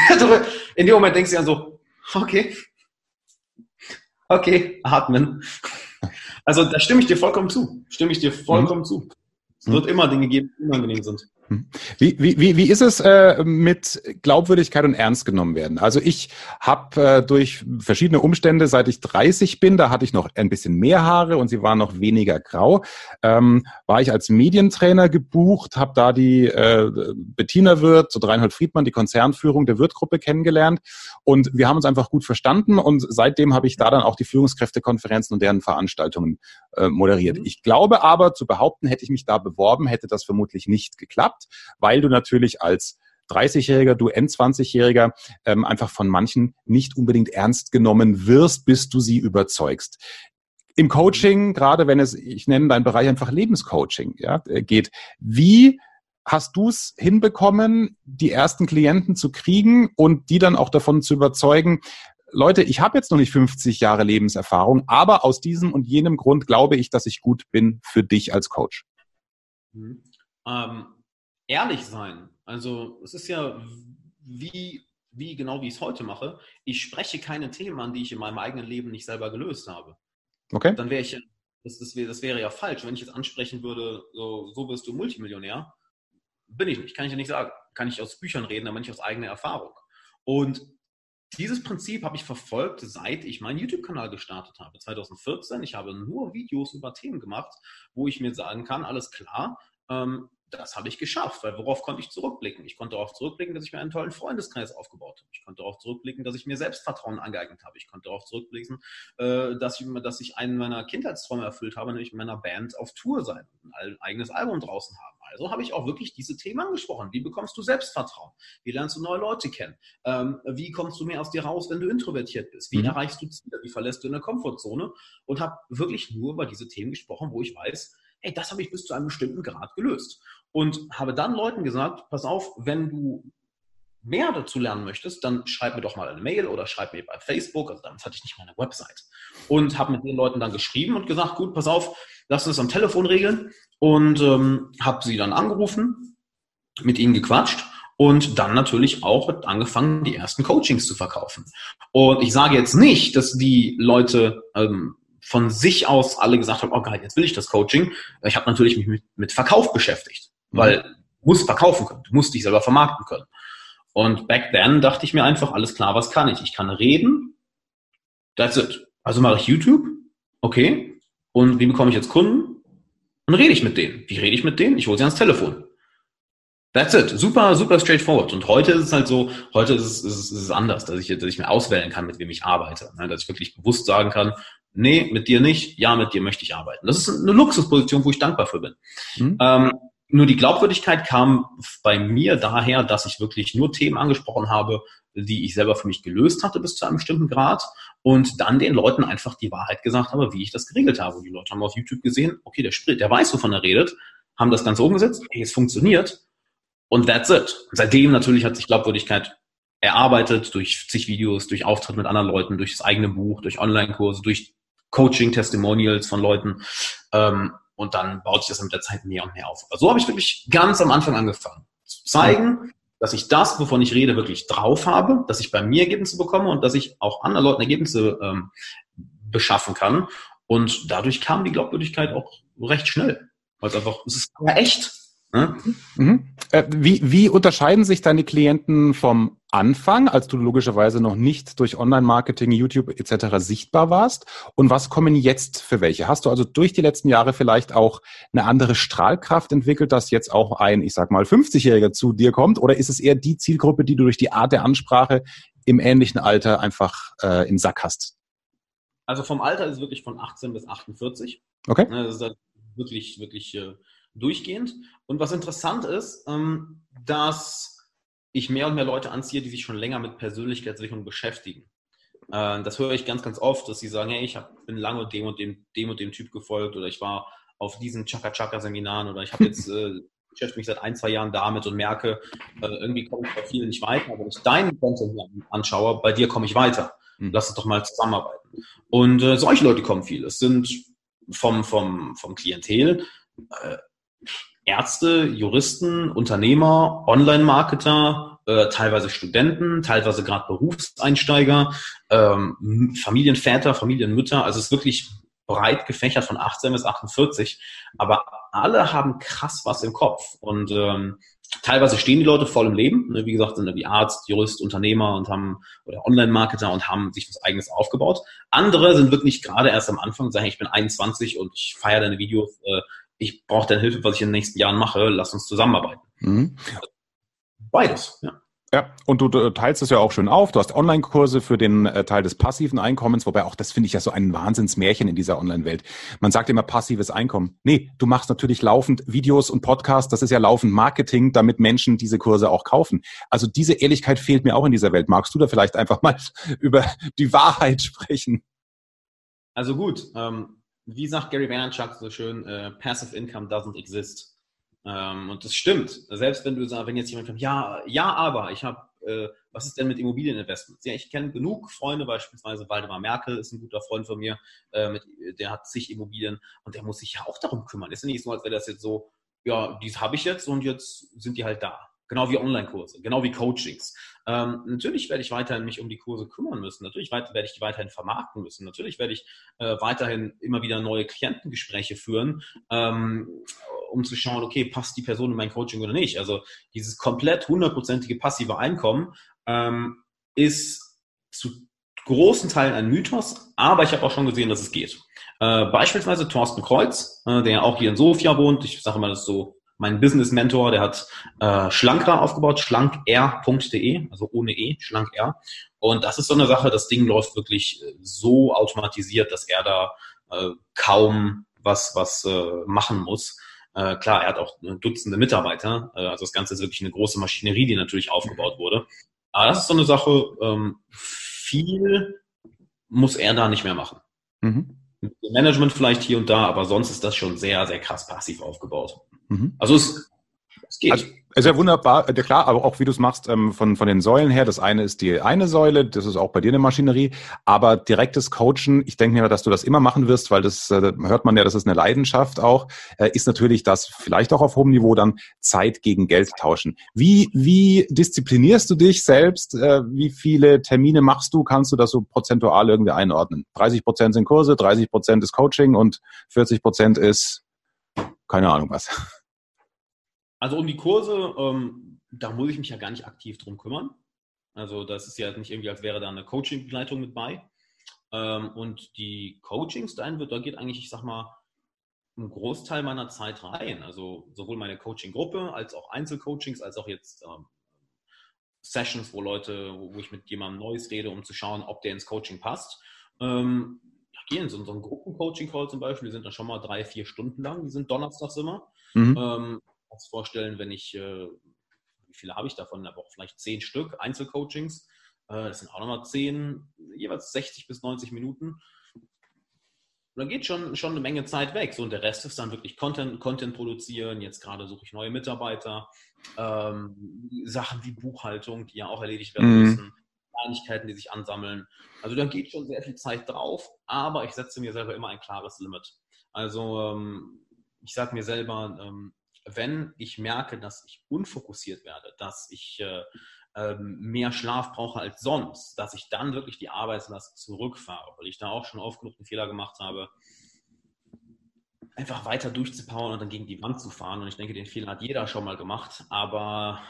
In dem Moment denkst du dann so, okay, okay, atmen. Also da stimme ich dir vollkommen zu. Stimme ich dir vollkommen mhm. zu. Es wird immer Dinge geben, die unangenehm sind. Hm. Wie, wie, wie ist es äh, mit Glaubwürdigkeit und ernst genommen werden? Also ich habe äh, durch verschiedene Umstände, seit ich 30 bin, da hatte ich noch ein bisschen mehr Haare und sie waren noch weniger grau, ähm, war ich als Medientrainer gebucht, habe da die äh, Bettina Wirth, so Reinhold Friedmann, die Konzernführung der Wirth-Gruppe kennengelernt und wir haben uns einfach gut verstanden und seitdem habe ich da dann auch die Führungskräftekonferenzen und deren Veranstaltungen äh, moderiert. Mhm. Ich glaube aber, zu behaupten, hätte ich mich da beworben, hätte das vermutlich nicht geklappt gehabt, weil du natürlich als 30-Jähriger, du N20-Jähriger ähm, einfach von manchen nicht unbedingt ernst genommen wirst, bis du sie überzeugst. Im Coaching, gerade wenn es, ich nenne deinen Bereich einfach Lebenscoaching, ja, äh, geht, wie hast du es hinbekommen, die ersten Klienten zu kriegen und die dann auch davon zu überzeugen, Leute, ich habe jetzt noch nicht 50 Jahre Lebenserfahrung, aber aus diesem und jenem Grund glaube ich, dass ich gut bin für dich als Coach. Mhm. Ähm, ehrlich sein. Also es ist ja wie, wie genau wie ich es heute mache. Ich spreche keine Themen an, die ich in meinem eigenen Leben nicht selber gelöst habe. Okay. Dann wäre ich, das, das, wäre, das wäre ja falsch, wenn ich jetzt ansprechen würde, so, so wirst du Multimillionär. Bin ich nicht, kann ich ja nicht sagen. Kann ich aus Büchern reden, aber nicht aus eigener Erfahrung. Und dieses Prinzip habe ich verfolgt, seit ich meinen YouTube-Kanal gestartet habe. 2014. Ich habe nur Videos über Themen gemacht, wo ich mir sagen kann, alles klar, ähm, das habe ich geschafft, weil worauf konnte ich zurückblicken? Ich konnte darauf zurückblicken, dass ich mir einen tollen Freundeskreis aufgebaut habe. Ich konnte darauf zurückblicken, dass ich mir Selbstvertrauen angeeignet habe. Ich konnte darauf zurückblicken, äh, dass ich, dass ich einen meiner Kindheitsträume erfüllt habe, nämlich mit meiner Band auf Tour sein und ein eigenes Album draußen haben. Also habe ich auch wirklich diese Themen angesprochen. Wie bekommst du Selbstvertrauen? Wie lernst du neue Leute kennen? Ähm, wie kommst du mehr aus dir raus, wenn du introvertiert bist? Wie mhm. erreichst du Ziele? Wie verlässt du eine Komfortzone? Und habe wirklich nur über diese Themen gesprochen, wo ich weiß, hey, das habe ich bis zu einem bestimmten Grad gelöst. Und habe dann Leuten gesagt, pass auf, wenn du mehr dazu lernen möchtest, dann schreib mir doch mal eine Mail oder schreib mir bei Facebook, also damals hatte ich nicht mal eine Website. Und habe mit den Leuten dann geschrieben und gesagt, gut, pass auf, lass uns am Telefon regeln. Und ähm, habe sie dann angerufen, mit ihnen gequatscht und dann natürlich auch angefangen, die ersten Coachings zu verkaufen. Und ich sage jetzt nicht, dass die Leute ähm, von sich aus alle gesagt haben, oh geil, jetzt will ich das Coaching. Ich habe natürlich mich mit, mit Verkauf beschäftigt, mhm. weil du musst verkaufen können, du musst dich selber vermarkten können. Und back then dachte ich mir einfach, alles klar, was kann ich? Ich kann reden, that's it. Also mache ich YouTube, okay. Und wie bekomme ich jetzt Kunden? Dann rede ich mit denen. Wie rede ich mit denen? Ich hole sie ans Telefon. That's it. Super, super straightforward. Und heute ist es halt so, heute ist es, ist es, ist es anders, dass ich, dass ich mir auswählen kann, mit wem ich arbeite. Ne? Dass ich wirklich bewusst sagen kann, nee, mit dir nicht, ja, mit dir möchte ich arbeiten. Das ist eine Luxusposition, wo ich dankbar für bin. Mhm. Ähm, nur die Glaubwürdigkeit kam bei mir daher, dass ich wirklich nur Themen angesprochen habe, die ich selber für mich gelöst hatte bis zu einem bestimmten Grad und dann den Leuten einfach die Wahrheit gesagt habe, wie ich das geregelt habe. Und die Leute haben auf YouTube gesehen, okay, der Sprit, der weiß, wovon er redet, haben das Ganze umgesetzt, hey, es funktioniert und that's it. Und seitdem natürlich hat sich Glaubwürdigkeit erarbeitet durch zig Videos, durch Auftritt mit anderen Leuten, durch das eigene Buch, durch Online-Kurse, durch Coaching-Testimonials von Leuten. Ähm, und dann baut sich das mit der Zeit mehr und mehr auf. Aber so habe ich wirklich ganz am Anfang angefangen. Zu zeigen, dass ich das, wovon ich rede, wirklich drauf habe, dass ich bei mir Ergebnisse bekomme und dass ich auch anderen Leuten Ergebnisse ähm, beschaffen kann. Und dadurch kam die Glaubwürdigkeit auch recht schnell. Weil es einfach, es ist ja echt. Ne? Mhm. Äh, wie, wie unterscheiden sich deine Klienten vom Anfang, als du logischerweise noch nicht durch Online-Marketing, YouTube etc. sichtbar warst? Und was kommen jetzt für welche? Hast du also durch die letzten Jahre vielleicht auch eine andere Strahlkraft entwickelt, dass jetzt auch ein, ich sag mal, 50-Jähriger zu dir kommt? Oder ist es eher die Zielgruppe, die du durch die Art der Ansprache im ähnlichen Alter einfach äh, im Sack hast? Also vom Alter ist es wirklich von 18 bis 48. Okay. Ne, das ist halt wirklich, wirklich äh, durchgehend. Und was interessant ist, ähm, dass ich mehr und mehr Leute anziehe, die sich schon länger mit Persönlichkeitsentwicklung beschäftigen. Äh, das höre ich ganz, ganz oft, dass sie sagen, hey, ich hab, bin lange dem und dem, dem und dem Typ gefolgt oder ich war auf diesen Chaka-Chaka-Seminaren oder ich habe jetzt äh, beschäftige mich seit ein, zwei Jahren damit und merke, äh, irgendwie komme ich bei vielen nicht weiter. Aber wenn ich deinen Content anschaue, bei dir komme ich weiter. Mhm. Lass uns doch mal zusammenarbeiten. Und äh, solche Leute kommen viel. Es sind vom, vom, vom Klientel äh, Ärzte, Juristen, Unternehmer, Online-Marketer, äh, teilweise Studenten, teilweise gerade Berufseinsteiger, ähm, Familienväter, Familienmütter. Also es ist wirklich breit gefächert von 18 bis 48. Aber alle haben krass was im Kopf. Und ähm, teilweise stehen die Leute voll im Leben. Ne? Wie gesagt, sind wie Arzt, Jurist, Unternehmer und haben oder Online-Marketer und haben sich was eigenes aufgebaut. Andere sind wirklich gerade erst am Anfang sagen, ich bin 21 und ich feiere deine Videos, äh, ich brauche deine Hilfe, was ich in den nächsten Jahren mache, lass uns zusammenarbeiten. Mhm. Beides, ja. Ja, und du teilst es ja auch schön auf. Du hast Online-Kurse für den äh, Teil des passiven Einkommens, wobei auch das finde ich ja so ein Wahnsinnsmärchen in dieser Online-Welt. Man sagt immer passives Einkommen. Nee, du machst natürlich laufend Videos und Podcasts, das ist ja laufend Marketing, damit Menschen diese Kurse auch kaufen. Also diese Ehrlichkeit fehlt mir auch in dieser Welt. Magst du da vielleicht einfach mal über die Wahrheit sprechen? Also gut, ähm, wie sagt Gary Vaynerchuk so schön, äh, Passive Income doesn't exist. Ähm, und das stimmt. Selbst wenn du sagst, wenn jetzt jemand kommt, ja, ja, aber ich habe, äh, was ist denn mit Immobilieninvestments? Ja, ich kenne genug Freunde, beispielsweise Waldemar Merkel ist ein guter Freund von mir, äh, mit, der hat zig Immobilien und der muss sich ja auch darum kümmern. Ist ja nicht so, als wäre das jetzt so, ja, dies habe ich jetzt und jetzt sind die halt da. Genau wie Online-Kurse, genau wie Coachings. Ähm, natürlich werde ich weiterhin mich um die Kurse kümmern müssen. Natürlich werde ich die weiterhin vermarkten müssen. Natürlich werde ich äh, weiterhin immer wieder neue Klientengespräche führen, ähm, um zu schauen, okay, passt die Person in mein Coaching oder nicht. Also dieses komplett hundertprozentige passive Einkommen ähm, ist zu großen Teilen ein Mythos, aber ich habe auch schon gesehen, dass es geht. Äh, beispielsweise Thorsten Kreuz, äh, der auch hier in Sofia wohnt. Ich sage mal, das ist so mein Business-Mentor, der hat äh, Schlanker aufgebaut, schlankr.de, also ohne E, schlankr. Und das ist so eine Sache, das Ding läuft wirklich äh, so automatisiert, dass er da äh, kaum was, was äh, machen muss. Äh, klar, er hat auch Dutzende Mitarbeiter, äh, also das Ganze ist wirklich eine große Maschinerie, die natürlich aufgebaut wurde. Aber das ist so eine Sache, ähm, viel muss er da nicht mehr machen. Mhm. Management vielleicht hier und da, aber sonst ist das schon sehr, sehr krass passiv aufgebaut. Mhm. Also es, es geht. Also, ist ja wunderbar, ja klar, aber auch wie du es machst ähm, von, von den Säulen her. Das eine ist die eine Säule, das ist auch bei dir eine Maschinerie, aber direktes Coachen, ich denke mir, dass du das immer machen wirst, weil das äh, hört man ja, das ist eine Leidenschaft auch, äh, ist natürlich das vielleicht auch auf hohem Niveau dann Zeit gegen Geld tauschen. Wie, wie disziplinierst du dich selbst? Äh, wie viele Termine machst du? Kannst du das so prozentual irgendwie einordnen? 30 Prozent sind Kurse, 30 Prozent ist Coaching und 40 Prozent ist keine Ahnung was. Also um die Kurse, ähm, da muss ich mich ja gar nicht aktiv drum kümmern. Also das ist ja nicht irgendwie, als wäre da eine Coaching-Begleitung mit bei. Ähm, und die Coachings, da geht eigentlich, ich sag mal, ein Großteil meiner Zeit rein. Also sowohl meine Coaching-Gruppe als auch Einzelcoachings, als auch jetzt ähm, Sessions, wo Leute, wo, ich mit jemandem Neues rede, um zu schauen, ob der ins Coaching passt. Ähm, gehen so, so ein Gruppencoaching-Call zum Beispiel, die sind dann schon mal drei, vier Stunden lang, die sind donnerstags immer. Mhm. Ähm, kannst vorstellen, wenn ich, äh, wie viele habe ich davon? Aber auch vielleicht zehn Stück Einzelcoachings. Äh, das sind auch nochmal zehn, jeweils 60 bis 90 Minuten. Und da geht schon, schon eine Menge Zeit weg. So, und der Rest ist dann wirklich Content, Content produzieren. Jetzt gerade suche ich neue Mitarbeiter. Ähm, Sachen wie Buchhaltung, die ja auch erledigt werden mhm. müssen. Kleinigkeiten, die sich ansammeln. Also da geht schon sehr viel Zeit drauf, aber ich setze mir selber immer ein klares Limit. Also ähm, ich sage mir selber, ähm, wenn ich merke, dass ich unfokussiert werde, dass ich äh, ähm, mehr Schlaf brauche als sonst, dass ich dann wirklich die Arbeitslast zurückfahre, weil ich da auch schon oft genug einen Fehler gemacht habe, einfach weiter durchzupowern und dann gegen die Wand zu fahren. Und ich denke, den Fehler hat jeder schon mal gemacht. Aber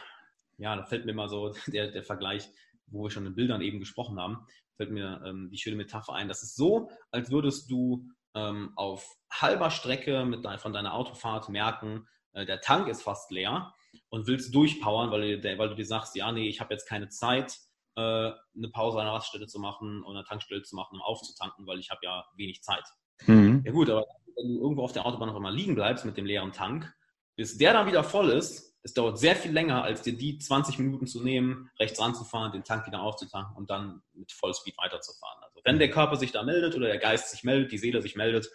ja, da fällt mir immer so der, der Vergleich, wo wir schon in Bildern eben gesprochen haben, fällt mir ähm, die schöne Metapher ein. Das ist so, als würdest du ähm, auf halber Strecke mit dein, von deiner Autofahrt merken, äh, der Tank ist fast leer und willst durchpowern, weil, weil du dir sagst, ja, nee, ich habe jetzt keine Zeit, äh, eine Pause an der Raststelle zu machen und eine Tankstelle zu machen, um aufzutanken, weil ich habe ja wenig Zeit. Mhm. Ja gut, aber wenn du irgendwo auf der Autobahn noch einmal liegen bleibst mit dem leeren Tank, bis der dann wieder voll ist, es dauert sehr viel länger, als dir die 20 Minuten zu nehmen, rechts ranzufahren, den Tank wieder aufzutanken und dann mit Vollspeed weiterzufahren. Also wenn der Körper sich da meldet oder der Geist sich meldet, die Seele sich meldet,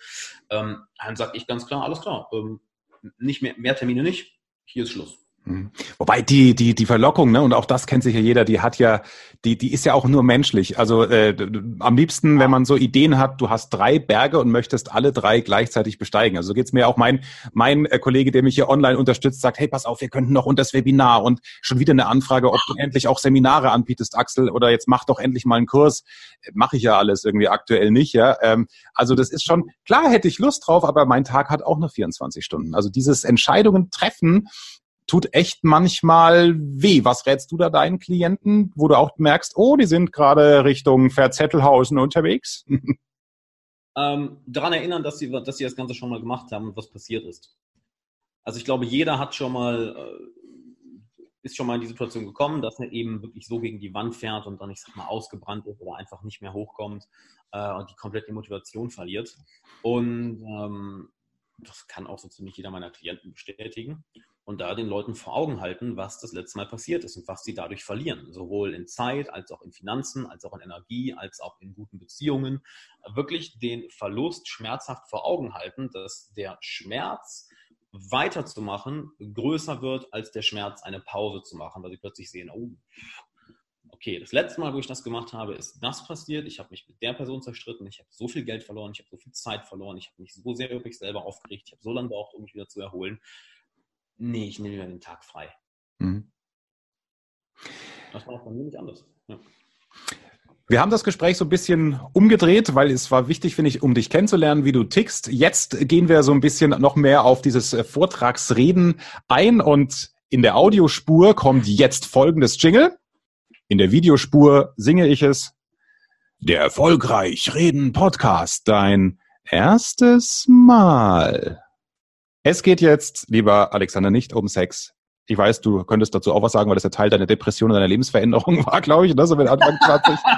ähm, dann sage ich ganz klar, alles klar, ähm, nicht mehr, mehr Termine nicht, hier ist Schluss. Mhm. Wobei die, die, die Verlockung, ne, und auch das kennt sich ja jeder, die hat ja, die, die ist ja auch nur menschlich. Also äh, am liebsten, wenn man so Ideen hat, du hast drei Berge und möchtest alle drei gleichzeitig besteigen. Also so geht's mir auch mein, mein äh, Kollege, der mich hier online unterstützt, sagt, hey, pass auf, wir könnten noch unter das Webinar und schon wieder eine Anfrage, ob du endlich auch Seminare anbietest, Axel, oder jetzt mach doch endlich mal einen Kurs. Mache ich ja alles irgendwie aktuell nicht, ja. Ähm, also das ist schon, klar hätte ich Lust drauf, aber mein Tag hat auch nur 24 Stunden. Also dieses Entscheidungen treffen, tut echt manchmal weh. Was rätst du da deinen Klienten, wo du auch merkst, oh, die sind gerade Richtung Verzettelhausen unterwegs? ähm, daran erinnern, dass sie, dass sie das Ganze schon mal gemacht haben und was passiert ist. Also ich glaube, jeder hat schon mal, äh, ist schon mal in die Situation gekommen, dass er eben wirklich so gegen die Wand fährt und dann, ich sag mal, ausgebrannt ist oder einfach nicht mehr hochkommt äh, und die komplett die Motivation verliert. Und ähm, das kann auch so ziemlich jeder meiner Klienten bestätigen und da den Leuten vor Augen halten, was das letzte Mal passiert ist und was sie dadurch verlieren. Sowohl in Zeit, als auch in Finanzen, als auch in Energie, als auch in guten Beziehungen. Wirklich den Verlust schmerzhaft vor Augen halten, dass der Schmerz weiterzumachen größer wird als der Schmerz, eine Pause zu machen, weil sie plötzlich sehen, oh, okay, das letzte Mal, wo ich das gemacht habe, ist das passiert. Ich habe mich mit der Person zerstritten, ich habe so viel Geld verloren, ich habe so viel Zeit verloren, ich habe mich so sehr über mich selber aufgeregt, ich habe so lange gebraucht, um mich wieder zu erholen nee, ich nehme mir den Tag frei. Mhm. Das war bei mir nicht anders. Ja. Wir haben das Gespräch so ein bisschen umgedreht, weil es war wichtig, finde ich, um dich kennenzulernen, wie du tickst. Jetzt gehen wir so ein bisschen noch mehr auf dieses äh, Vortragsreden ein und in der Audiospur kommt jetzt folgendes Jingle. In der Videospur singe ich es. Der Erfolgreich Reden Podcast, dein erstes Mal. Es geht jetzt, lieber Alexander, nicht um Sex. Ich weiß, du könntest dazu auch was sagen, weil das ja Teil deiner Depression und deiner Lebensveränderung war, glaube ich, ne? so mit Anfang 20.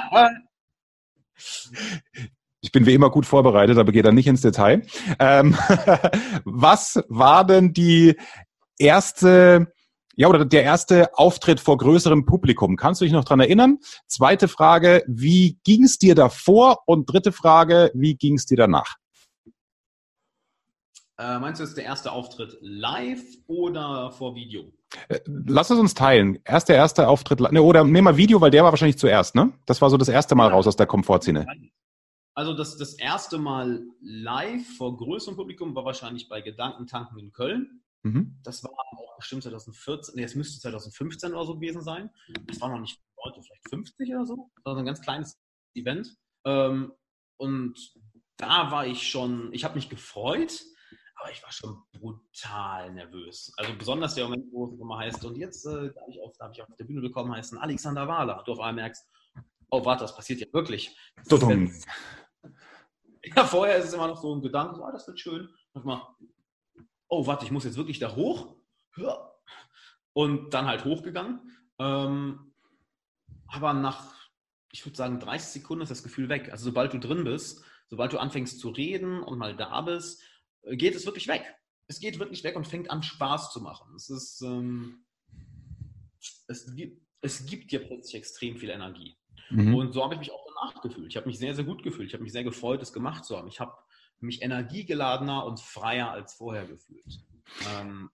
Ich bin wie immer gut vorbereitet, aber gehe dann nicht ins Detail. Ähm, was war denn die erste, ja, oder der erste Auftritt vor größerem Publikum? Kannst du dich noch dran erinnern? Zweite Frage, wie ging es dir davor? Und dritte Frage, wie ging es dir danach? Äh, meinst du jetzt der erste Auftritt live oder vor Video? Äh, lass es uns teilen. Erst der erste Auftritt, ne, oder nehmen wir Video, weil der war wahrscheinlich zuerst, ne? Das war so das erste Mal raus aus der Komfortzone. Also das, das erste Mal live vor größerem Publikum war wahrscheinlich bei Gedankentanken in Köln. Mhm. Das war auch bestimmt 2014, nee, es müsste 2015 oder so gewesen sein. Das war noch nicht Leute, vielleicht 50 oder so. Das war ein ganz kleines Event. Ähm, und da war ich schon, ich habe mich gefreut, aber ich war schon brutal nervös. Also besonders der Moment, wo es immer heißt, und jetzt äh, darf, ich auf, darf ich auf der Bühne bekommen, heißt ein Alexander Wahler. Du auf einmal merkst, oh warte, das passiert ja wirklich. Das ja, vorher ist es immer noch so ein Gedanke, oh, das wird schön. Manchmal, oh warte, ich muss jetzt wirklich da hoch. Und dann halt hochgegangen. Ähm, aber nach, ich würde sagen, 30 Sekunden ist das Gefühl weg. Also sobald du drin bist, sobald du anfängst zu reden und mal da bist, geht es wirklich weg. Es geht wirklich weg und fängt an, Spaß zu machen. Es ist, ähm, es, gibt, es gibt dir plötzlich extrem viel Energie. Mhm. Und so habe ich mich auch danach gefühlt. Ich habe mich sehr, sehr gut gefühlt. Ich habe mich sehr gefreut, es gemacht zu haben. Ich habe mich energiegeladener und freier als vorher gefühlt. Ähm,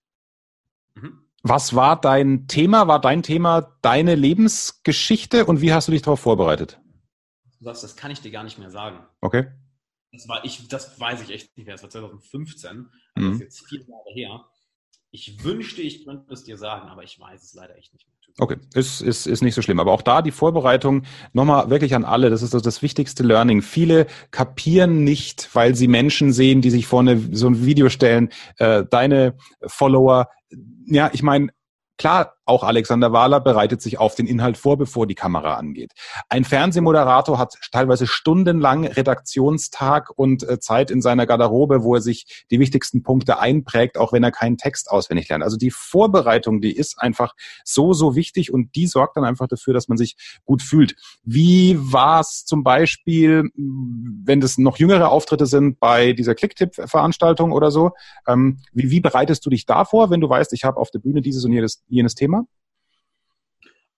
mhm. Was war dein Thema? War dein Thema deine Lebensgeschichte und wie hast du dich darauf vorbereitet? Du sagst, das kann ich dir gar nicht mehr sagen. Okay. Das war ich, das weiß ich echt nicht mehr. Das war 2015. Also mhm. Das ist jetzt vier Jahre her. Ich wünschte, ich könnte es dir sagen, aber ich weiß es leider echt nicht mehr. Okay, ist, ist, ist nicht so schlimm. Aber auch da die Vorbereitung nochmal wirklich an alle. Das ist das, das wichtigste Learning. Viele kapieren nicht, weil sie Menschen sehen, die sich vor eine, so ein Video stellen. Äh, deine Follower, ja, ich meine, Klar, auch Alexander Wahler bereitet sich auf den Inhalt vor, bevor die Kamera angeht. Ein Fernsehmoderator hat teilweise stundenlang Redaktionstag und äh, Zeit in seiner Garderobe, wo er sich die wichtigsten Punkte einprägt, auch wenn er keinen Text auswendig lernt. Also die Vorbereitung, die ist einfach so, so wichtig und die sorgt dann einfach dafür, dass man sich gut fühlt. Wie war es zum Beispiel, wenn das noch jüngere Auftritte sind bei dieser Clicktip-Veranstaltung oder so? Ähm, wie, wie bereitest du dich davor, wenn du weißt, ich habe auf der Bühne dieses und jenes jenes Thema?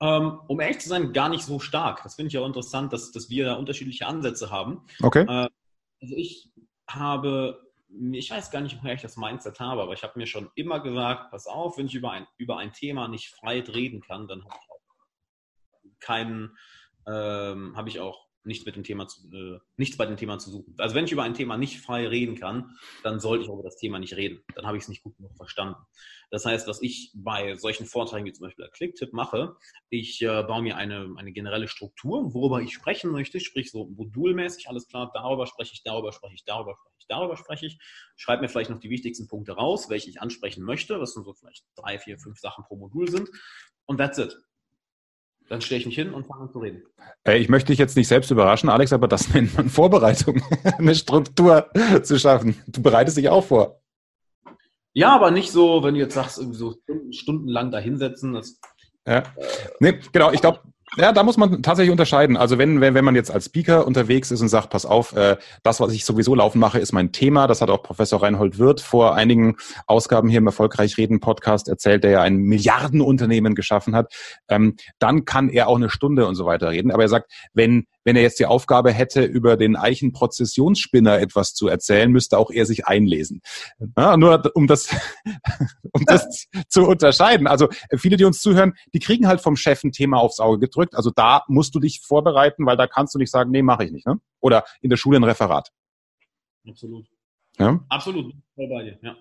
Ähm, um ehrlich zu sein, gar nicht so stark. Das finde ich auch interessant, dass, dass wir da unterschiedliche Ansätze haben. Okay. Äh, also ich habe, ich weiß gar nicht, woher ich das Mindset habe, aber ich habe mir schon immer gesagt, pass auf, wenn ich über ein, über ein Thema nicht frei reden kann, dann habe ich auch keinen, ähm, habe ich auch nichts mit dem Thema zu, äh, nichts bei dem Thema zu suchen. Also wenn ich über ein Thema nicht frei reden kann, dann sollte ich auch über das Thema nicht reden. Dann habe ich es nicht gut genug verstanden. Das heißt, was ich bei solchen Vorträgen wie zum Beispiel der Clicktip mache, ich äh, baue mir eine, eine generelle Struktur, worüber ich sprechen möchte, sprich so modulmäßig, alles klar, darüber spreche ich, darüber spreche ich, darüber spreche ich, darüber spreche ich. Schreibe mir vielleicht noch die wichtigsten Punkte raus, welche ich ansprechen möchte, was so vielleicht drei, vier, fünf Sachen pro Modul sind. Und that's it. Dann stelle ich mich hin und fange an zu reden. Äh, ich möchte dich jetzt nicht selbst überraschen, Alex, aber das nennt man Vorbereitung, eine Struktur zu schaffen. Du bereitest dich auch vor. Ja, aber nicht so, wenn du jetzt sagst, so stundenlang da hinsetzen. Das, ja. Nee, genau, ich glaube, ja, da muss man tatsächlich unterscheiden. Also wenn, wenn, wenn man jetzt als Speaker unterwegs ist und sagt, pass auf, äh, das, was ich sowieso laufen mache, ist mein Thema. Das hat auch Professor Reinhold Wirth vor einigen Ausgaben hier im Erfolgreich Reden Podcast erzählt, der ja ein Milliardenunternehmen geschaffen hat. Ähm, dann kann er auch eine Stunde und so weiter reden. Aber er sagt, wenn wenn er jetzt die Aufgabe hätte, über den Eichenprozessionsspinner etwas zu erzählen, müsste auch er sich einlesen. Ja, nur um das, um das zu unterscheiden. Also viele, die uns zuhören, die kriegen halt vom Chef ein Thema aufs Auge gedrückt. Also da musst du dich vorbereiten, weil da kannst du nicht sagen, nee, mache ich nicht. Ne? Oder in der Schule ein Referat. Absolut. Ja? Absolut. Voll bei dir, ja.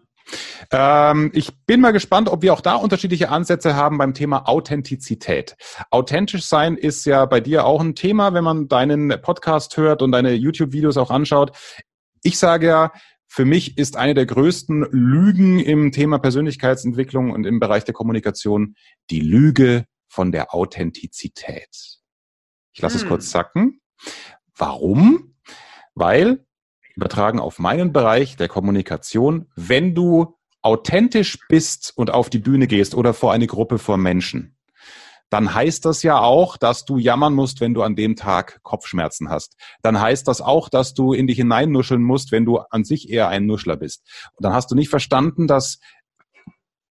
Ähm, ich bin mal gespannt, ob wir auch da unterschiedliche Ansätze haben beim Thema Authentizität. Authentisch sein ist ja bei dir auch ein Thema, wenn man deinen Podcast hört und deine YouTube-Videos auch anschaut. Ich sage ja, für mich ist eine der größten Lügen im Thema Persönlichkeitsentwicklung und im Bereich der Kommunikation die Lüge von der Authentizität. Ich lasse hm. es kurz sacken. Warum? Weil übertragen auf meinen Bereich der Kommunikation, wenn du authentisch bist und auf die Bühne gehst oder vor eine Gruppe von Menschen, dann heißt das ja auch, dass du jammern musst, wenn du an dem Tag Kopfschmerzen hast. Dann heißt das auch, dass du in dich hineinnuscheln musst, wenn du an sich eher ein Nuschler bist. Und dann hast du nicht verstanden, dass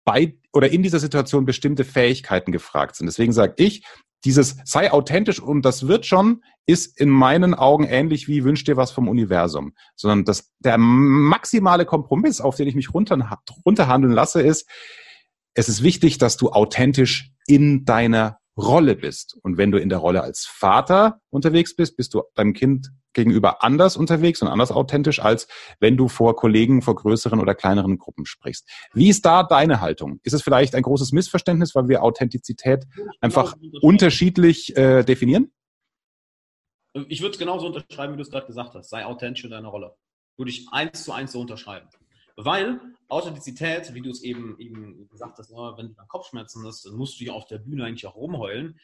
bei oder in dieser Situation bestimmte Fähigkeiten gefragt sind. Deswegen sage ich, dieses sei authentisch und das wird schon, ist in meinen Augen ähnlich wie wünsch dir was vom Universum. Sondern das, der maximale Kompromiss, auf den ich mich runter, runterhandeln lasse, ist, es ist wichtig, dass du authentisch in deiner Rolle bist. Und wenn du in der Rolle als Vater unterwegs bist, bist du deinem Kind gegenüber anders unterwegs und anders authentisch, als wenn du vor Kollegen, vor größeren oder kleineren Gruppen sprichst. Wie ist da deine Haltung? Ist es vielleicht ein großes Missverständnis, weil wir Authentizität einfach unterschiedlich äh, definieren? Ich würde es genauso unterschreiben, wie du es gerade gesagt hast. Sei authentisch in deiner Rolle. Würde ich eins zu eins so unterschreiben. Weil Authentizität, wie du es eben, eben gesagt hast, ne, wenn du dann Kopfschmerzen hast, dann musst du ja auf der Bühne eigentlich auch rumheulen.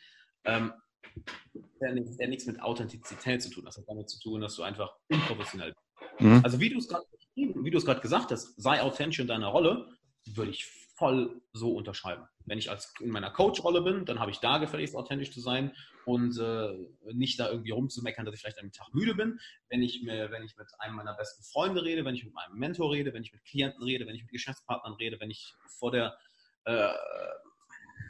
Ähm, der, der nichts mit Authentizität zu tun. Das hat damit zu tun, dass du einfach unprofessionell bist. Mhm. Also wie du es gerade wie du es gerade gesagt hast, sei authentisch in deiner Rolle, würde ich voll so unterschreiben. Wenn ich als in meiner Coach-Rolle bin, dann habe ich da gefälligst authentisch zu sein und äh, nicht da irgendwie rumzumeckern, dass ich vielleicht einen Tag müde bin. Wenn ich, mir, wenn ich mit einem meiner besten Freunde rede, wenn ich mit meinem Mentor rede, wenn ich mit Klienten rede, wenn ich mit Geschäftspartnern rede, wenn ich vor der äh,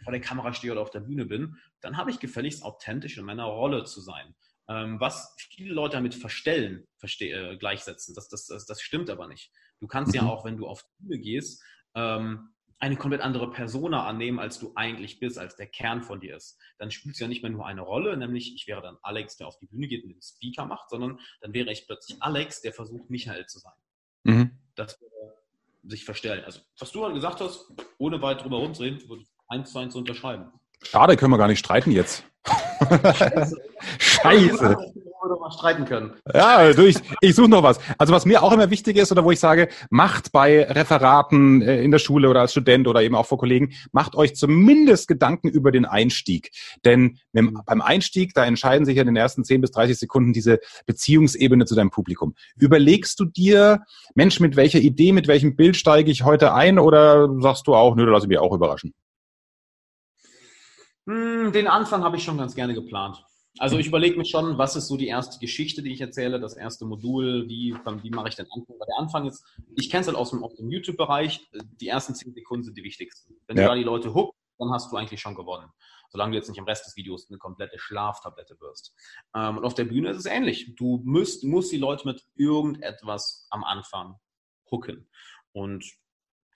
vor der Kamera stehe oder auf der Bühne bin, dann habe ich gefälligst authentisch in meiner Rolle zu sein. Ähm, was viele Leute damit verstellen, verste äh, gleichsetzen, das, das, das, das, stimmt aber nicht. Du kannst mhm. ja auch, wenn du auf die Bühne gehst, ähm, eine komplett andere Persona annehmen, als du eigentlich bist, als der Kern von dir ist. Dann spielst du ja nicht mehr nur eine Rolle, nämlich ich wäre dann Alex, der auf die Bühne geht und den Speaker macht, sondern dann wäre ich plötzlich Alex, der versucht, Michael zu sein. Mhm. Das würde sich verstellen. Also, was du halt gesagt hast, ohne weit drüber rumzureden, würde ich eins zu eins unterschreiben. Schade, können wir gar nicht streiten jetzt. Scheiße. Scheiße. Streiten können. Ja, du, ich, ich suche noch was. Also was mir auch immer wichtig ist oder wo ich sage, macht bei Referaten äh, in der Schule oder als Student oder eben auch vor Kollegen, macht euch zumindest Gedanken über den Einstieg. Denn beim Einstieg, da entscheiden sich ja in den ersten 10 bis 30 Sekunden diese Beziehungsebene zu deinem Publikum. Überlegst du dir, Mensch, mit welcher Idee, mit welchem Bild steige ich heute ein oder sagst du auch, nö, da lasse ich mich auch überraschen? Hm, den Anfang habe ich schon ganz gerne geplant. Also ich überlege mir schon, was ist so die erste Geschichte, die ich erzähle, das erste Modul, wie, wie mache ich den Anfang? Weil der Anfang ist, ich kenne es halt aus dem, dem YouTube-Bereich, die ersten zehn Sekunden sind die wichtigsten. Wenn ja. du da die Leute hookst, dann hast du eigentlich schon gewonnen. Solange du jetzt nicht im Rest des Videos eine komplette Schlaftablette wirst. Ähm, und auf der Bühne ist es ähnlich. Du musst, musst die Leute mit irgendetwas am Anfang hooken. Und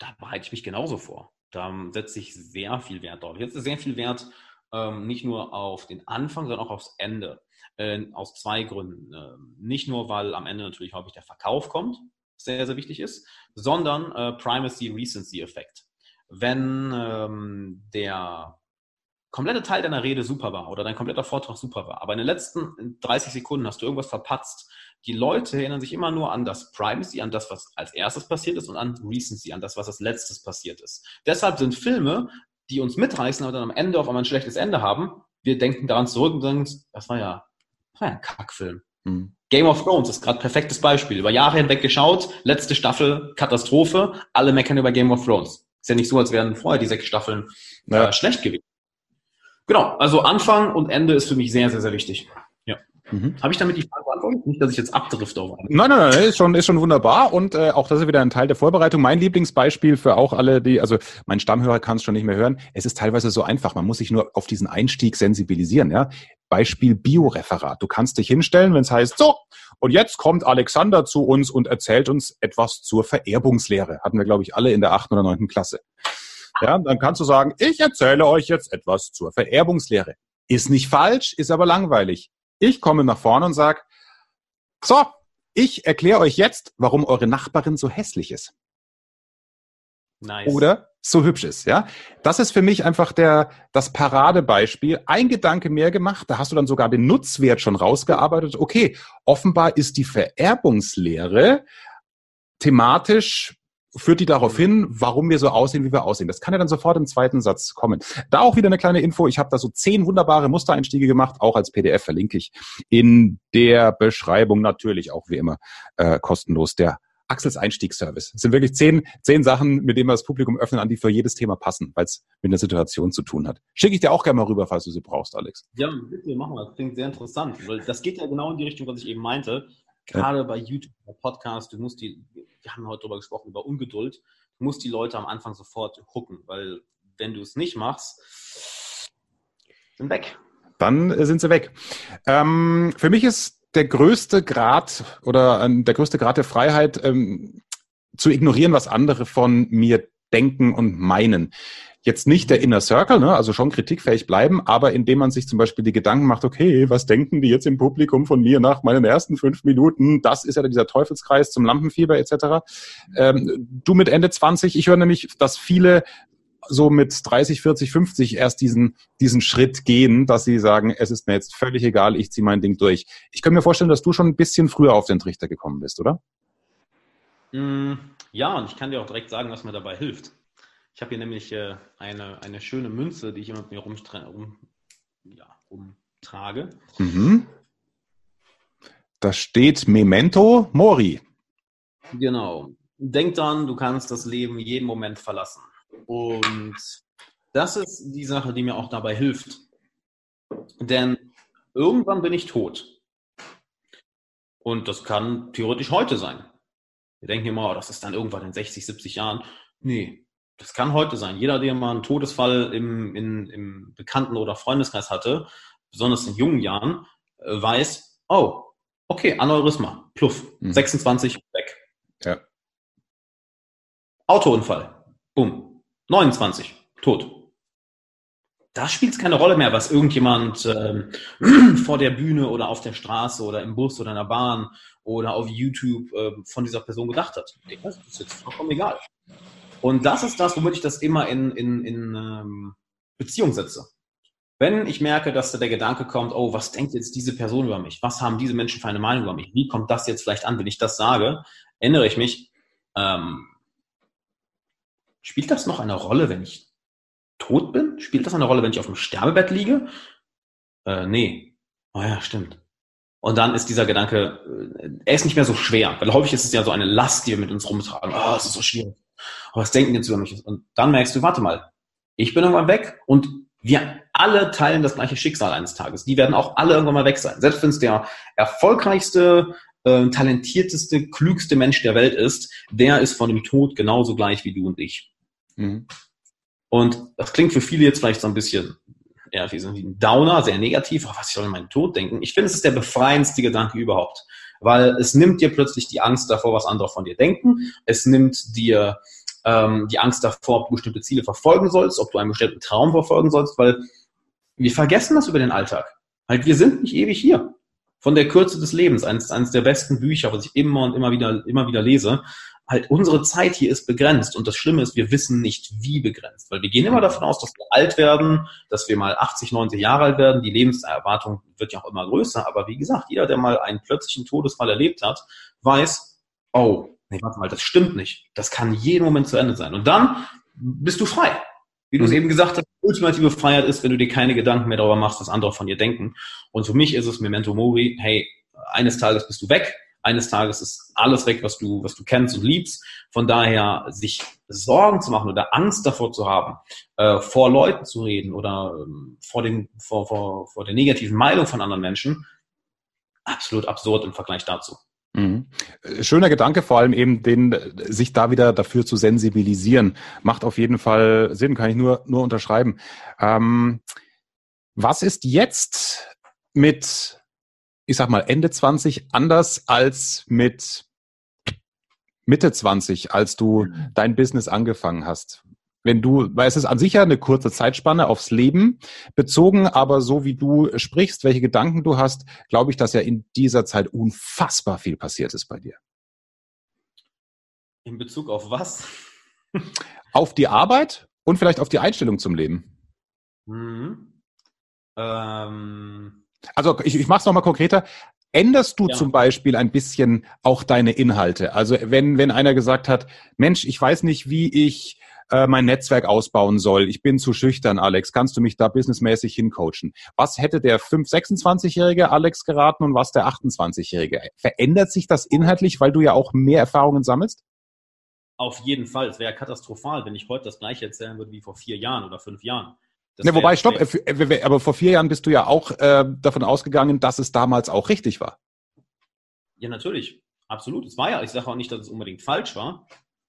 da bereite ich mich genauso vor. Da setze ich sehr viel Wert drauf. Ich setze sehr viel Wert ähm, nicht nur auf den Anfang, sondern auch aufs Ende. Äh, aus zwei Gründen. Äh, nicht nur, weil am Ende natürlich häufig der Verkauf kommt, sehr, sehr wichtig ist, sondern äh, Primacy-Recency-Effekt. Wenn ähm, der komplette Teil deiner Rede super war oder dein kompletter Vortrag super war, aber in den letzten 30 Sekunden hast du irgendwas verpatzt, die Leute erinnern sich immer nur an das Privacy, an das, was als erstes passiert ist und an Recency, an das, was als letztes passiert ist. Deshalb sind Filme, die uns mitreißen, aber dann am Ende auf einmal ein schlechtes Ende haben, wir denken daran zurück und sagen, das war ja, das war ja ein Kackfilm. Hm. Game of Thrones ist gerade perfektes Beispiel. Über Jahre hinweg geschaut, letzte Staffel, Katastrophe, alle meckern über Game of Thrones. Ist ja nicht so, als wären vorher die sechs Staffeln äh, schlecht gewesen. Genau, also Anfang und Ende ist für mich sehr, sehr, sehr wichtig. Mhm. Habe ich damit die Frage beantwortet? Nicht, dass ich jetzt abdrifte auf eine. Nein, nein, nein, ist schon, ist schon wunderbar. Und äh, auch das ist wieder ein Teil der Vorbereitung. Mein Lieblingsbeispiel für auch alle, die, also mein Stammhörer kann es schon nicht mehr hören. Es ist teilweise so einfach. Man muss sich nur auf diesen Einstieg sensibilisieren. Ja? Beispiel Bioreferat. Du kannst dich hinstellen, wenn es heißt, so, und jetzt kommt Alexander zu uns und erzählt uns etwas zur Vererbungslehre. Hatten wir, glaube ich, alle in der achten oder neunten Klasse. Ja, dann kannst du sagen, ich erzähle euch jetzt etwas zur Vererbungslehre. Ist nicht falsch, ist aber langweilig. Ich komme nach vorne und sage, so, ich erkläre euch jetzt, warum eure Nachbarin so hässlich ist. Nice. Oder so hübsch ist, ja. Das ist für mich einfach der, das Paradebeispiel. Ein Gedanke mehr gemacht, da hast du dann sogar den Nutzwert schon rausgearbeitet. Okay, offenbar ist die Vererbungslehre thematisch führt die darauf hin, warum wir so aussehen, wie wir aussehen. Das kann ja dann sofort im zweiten Satz kommen. Da auch wieder eine kleine Info. Ich habe da so zehn wunderbare Mustereinstiege gemacht, auch als PDF verlinke ich in der Beschreibung natürlich auch wie immer äh, kostenlos der Axels Einstiegsservice. Es sind wirklich zehn, zehn Sachen, mit denen wir das Publikum öffnen, an die für jedes Thema passen, weil es mit einer Situation zu tun hat. Schicke ich dir auch gerne mal rüber, falls du sie brauchst, Alex. Ja, bitte machen wir. Das klingt sehr interessant. Weil das geht ja genau in die Richtung, was ich eben meinte. Gerade ja. bei YouTube, bei Podcast, du musst die, wir haben heute darüber gesprochen, über Ungeduld, du musst die Leute am Anfang sofort gucken, weil wenn du es nicht machst, sind weg. dann äh, sind sie weg. Ähm, für mich ist der größte Grad oder äh, der größte Grad der Freiheit ähm, zu ignorieren, was andere von mir denken und meinen. Jetzt nicht der Inner Circle, ne, also schon kritikfähig bleiben, aber indem man sich zum Beispiel die Gedanken macht, okay, was denken die jetzt im Publikum von mir nach meinen ersten fünf Minuten? Das ist ja dieser Teufelskreis zum Lampenfieber etc. Ähm, du mit Ende 20, ich höre nämlich, dass viele so mit 30, 40, 50 erst diesen, diesen Schritt gehen, dass sie sagen, es ist mir jetzt völlig egal, ich ziehe mein Ding durch. Ich kann mir vorstellen, dass du schon ein bisschen früher auf den Trichter gekommen bist, oder? Mm, ja, und ich kann dir auch direkt sagen, was mir dabei hilft. Ich habe hier nämlich äh, eine, eine schöne Münze, die ich immer mit mir rum, ja, rumtrage. Mhm. Da steht Memento Mori. Genau. Denk dran, du kannst das Leben jeden Moment verlassen. Und das ist die Sache, die mir auch dabei hilft. Denn irgendwann bin ich tot. Und das kann theoretisch heute sein. Wir denken immer, oh, das ist dann irgendwann in 60, 70 Jahren. Nee, das kann heute sein. Jeder, der mal einen Todesfall im, in, im Bekannten- oder Freundeskreis hatte, besonders in jungen Jahren, äh, weiß, oh, okay, Aneurysma, pluff, mhm. 26, weg. Ja. Autounfall, bumm, 29, tot. Da spielt es keine Rolle mehr, was irgendjemand äh, vor der Bühne oder auf der Straße oder im Bus oder in der Bahn oder auf YouTube äh, von dieser Person gedacht hat. Das ist jetzt vollkommen egal. Und das ist das, womit ich das immer in, in, in ähm, Beziehung setze. Wenn ich merke, dass da der Gedanke kommt, oh, was denkt jetzt diese Person über mich? Was haben diese Menschen für eine Meinung über mich? Wie kommt das jetzt vielleicht an, wenn ich das sage? Erinnere ich mich, ähm, spielt das noch eine Rolle, wenn ich tot bin? Spielt das eine Rolle, wenn ich auf dem Sterbebett liege? Äh, nee. Oh ja, stimmt. Und dann ist dieser Gedanke, äh, er ist nicht mehr so schwer, weil häufig ist es ja so eine Last, die wir mit uns rumtragen. Oh, es ist so schwierig was denken jetzt über mich? Und dann merkst du, warte mal, ich bin irgendwann weg und wir alle teilen das gleiche Schicksal eines Tages. Die werden auch alle irgendwann mal weg sein. Selbst wenn es der erfolgreichste, äh, talentierteste, klügste Mensch der Welt ist, der ist von dem Tod genauso gleich wie du und ich. Mhm. Und das klingt für viele jetzt vielleicht so ein bisschen ja, wie so ein Downer, sehr negativ. Oh, was soll in meinen Tod denken? Ich finde, es ist der befreiendste Gedanke überhaupt weil es nimmt dir plötzlich die Angst davor, was andere von dir denken. Es nimmt dir ähm, die Angst davor, ob du bestimmte Ziele verfolgen sollst, ob du einen bestimmten Traum verfolgen sollst, weil wir vergessen das über den Alltag. Halt, wir sind nicht ewig hier. Von der Kürze des Lebens, eines, eines der besten Bücher, was ich immer und immer wieder, immer wieder lese. Halt unsere Zeit hier ist begrenzt. Und das Schlimme ist, wir wissen nicht, wie begrenzt, weil wir gehen immer davon aus, dass wir alt werden, dass wir mal 80, 90 Jahre alt werden, die Lebenserwartung wird ja auch immer größer, aber wie gesagt, jeder, der mal einen plötzlichen Todesfall erlebt hat, weiß, oh, nee, warte mal, das stimmt nicht, das kann jeden Moment zu Ende sein und dann bist du frei. Wie du es mhm. eben gesagt hast, ultimative Freiheit ist, wenn du dir keine Gedanken mehr darüber machst, was andere von dir denken. Und für mich ist es Memento Mori, hey, eines Tages bist du weg, eines Tages ist alles weg, was du, was du kennst und liebst. Von daher sich Sorgen zu machen oder Angst davor zu haben, äh, vor Leuten zu reden oder ähm, vor, dem, vor, vor, vor der negativen Meinung von anderen Menschen, absolut absurd im Vergleich dazu. Mhm. Schöner Gedanke, vor allem eben den, sich da wieder dafür zu sensibilisieren. Macht auf jeden Fall Sinn, kann ich nur, nur unterschreiben. Ähm, was ist jetzt mit ich sag mal, Ende 20 anders als mit Mitte 20, als du mhm. dein Business angefangen hast? Wenn du, weil es ist an sich ja eine kurze Zeitspanne aufs Leben bezogen, aber so wie du sprichst, welche Gedanken du hast, glaube ich, dass ja in dieser Zeit unfassbar viel passiert ist bei dir. In Bezug auf was? auf die Arbeit und vielleicht auf die Einstellung zum Leben. Mhm. Ähm, also ich, ich mache es nochmal konkreter. Änderst du ja. zum Beispiel ein bisschen auch deine Inhalte? Also wenn, wenn einer gesagt hat, Mensch, ich weiß nicht, wie ich äh, mein Netzwerk ausbauen soll. Ich bin zu schüchtern, Alex. Kannst du mich da businessmäßig hincoachen? Was hätte der 5, 26-jährige Alex geraten und was der 28-jährige? Verändert sich das inhaltlich, weil du ja auch mehr Erfahrungen sammelst? Auf jeden Fall. Es wäre katastrophal, wenn ich heute das gleiche erzählen würde wie vor vier Jahren oder fünf Jahren. Ne, wobei, stopp, äh, aber vor vier Jahren bist du ja auch äh, davon ausgegangen, dass es damals auch richtig war. Ja, natürlich. Absolut. Es war ja, ich sage auch nicht, dass es unbedingt falsch war,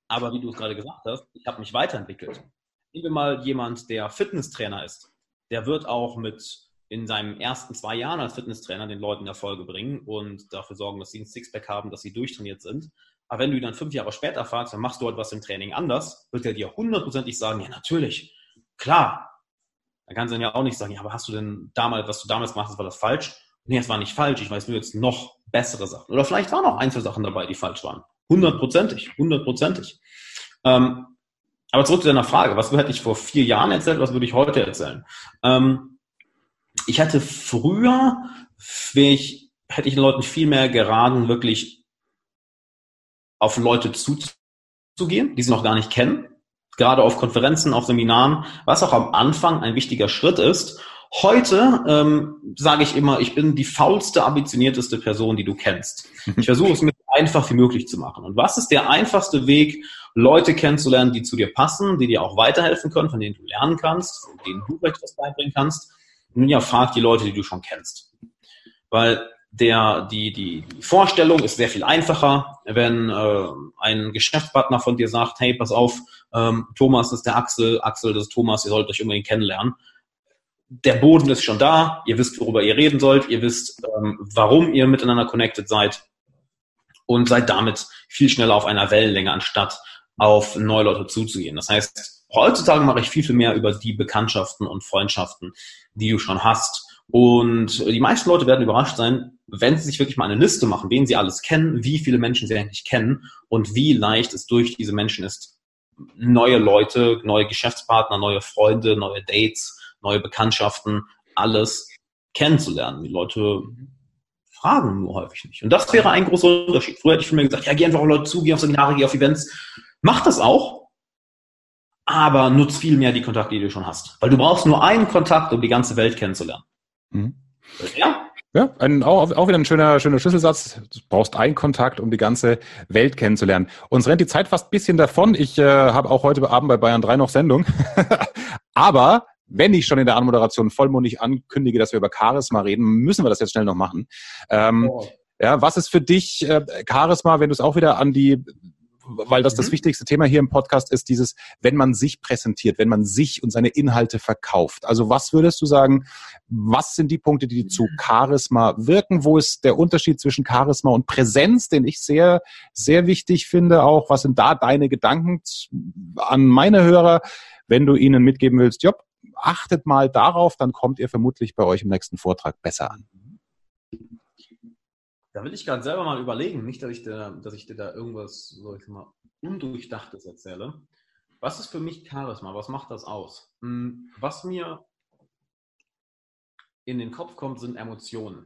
aber wie du es gerade gesagt hast, ich habe mich weiterentwickelt. Nehmen wir mal jemand, der Fitnesstrainer ist. Der wird auch mit in seinen ersten zwei Jahren als Fitnesstrainer den Leuten Erfolge bringen und dafür sorgen, dass sie ein Sixpack haben, dass sie durchtrainiert sind. Aber wenn du ihn dann fünf Jahre später fragst, dann machst du etwas im Training anders, wird er dir hundertprozentig sagen, ja natürlich, klar. Dann kannst du dann ja auch nicht sagen, ja, aber hast du denn damals, was du damals gemacht hast, war das falsch? Nee, es war nicht falsch, ich weiß nur jetzt noch bessere Sachen. Oder vielleicht waren auch ein, zwei Sachen dabei, die falsch waren. Hundertprozentig, hundertprozentig. Ähm, aber zurück zu deiner Frage, was hätte ich vor vier Jahren erzählt, was würde ich heute erzählen? Ähm, ich hatte früher, ich, hätte ich den Leuten viel mehr geraten, wirklich auf Leute zuzugehen, die sie noch gar nicht kennen, gerade auf Konferenzen, auf Seminaren, was auch am Anfang ein wichtiger Schritt ist. Heute ähm, sage ich immer, ich bin die faulste, ambitionierteste Person, die du kennst. Ich versuche es mir einfach wie möglich zu machen. Und was ist der einfachste Weg, Leute kennenzulernen, die zu dir passen, die dir auch weiterhelfen können, von denen du lernen kannst, von denen du vielleicht was beibringen kannst? Nun ja, frag die Leute, die du schon kennst. Weil der, die, die, Vorstellung ist sehr viel einfacher, wenn äh, ein Geschäftspartner von dir sagt, hey, pass auf, ähm, Thomas ist der Axel, Axel das ist Thomas, ihr sollt euch unbedingt kennenlernen. Der Boden ist schon da, ihr wisst, worüber ihr reden sollt, ihr wisst, ähm, warum ihr miteinander connected seid und seid damit viel schneller auf einer Wellenlänge, anstatt auf neue Leute zuzugehen. Das heißt, heutzutage mache ich viel, viel mehr über die Bekanntschaften und Freundschaften, die du schon hast. Und die meisten Leute werden überrascht sein, wenn sie sich wirklich mal eine Liste machen, wen sie alles kennen, wie viele Menschen sie eigentlich kennen und wie leicht es durch diese Menschen ist, neue Leute, neue Geschäftspartner, neue Freunde, neue Dates, neue Bekanntschaften, alles kennenzulernen. Die Leute fragen nur häufig nicht. Und das wäre ein großer Unterschied. Früher hätte ich von mir gesagt, ja, geh einfach auf Leute zu, geh auf Seminare, geh auf Events. Mach das auch, aber nutz viel mehr die Kontakte, die du schon hast. Weil du brauchst nur einen Kontakt, um die ganze Welt kennenzulernen. Mhm. Ja? Ja, ein, auch, auch wieder ein schöner, schöner Schlüsselsatz. Du brauchst einen Kontakt, um die ganze Welt kennenzulernen. Uns rennt die Zeit fast ein bisschen davon. Ich äh, habe auch heute Abend bei Bayern 3 noch Sendung. Aber wenn ich schon in der Anmoderation vollmundig ankündige, dass wir über Charisma reden, müssen wir das jetzt schnell noch machen. Ähm, oh. Ja, was ist für dich äh, Charisma, wenn du es auch wieder an die weil das mhm. das wichtigste Thema hier im Podcast ist, dieses, wenn man sich präsentiert, wenn man sich und seine Inhalte verkauft. Also was würdest du sagen, was sind die Punkte, die zu Charisma wirken? Wo ist der Unterschied zwischen Charisma und Präsenz, den ich sehr, sehr wichtig finde auch? Was sind da deine Gedanken an meine Hörer, wenn du ihnen mitgeben willst, Job, achtet mal darauf, dann kommt ihr vermutlich bei euch im nächsten Vortrag besser an. Da will ich gerade selber mal überlegen, nicht, dass ich, dir, dass ich dir da irgendwas, so ich mal, Undurchdachtes erzähle. Was ist für mich Charisma? Was macht das aus? Hm, was mir in den Kopf kommt, sind Emotionen.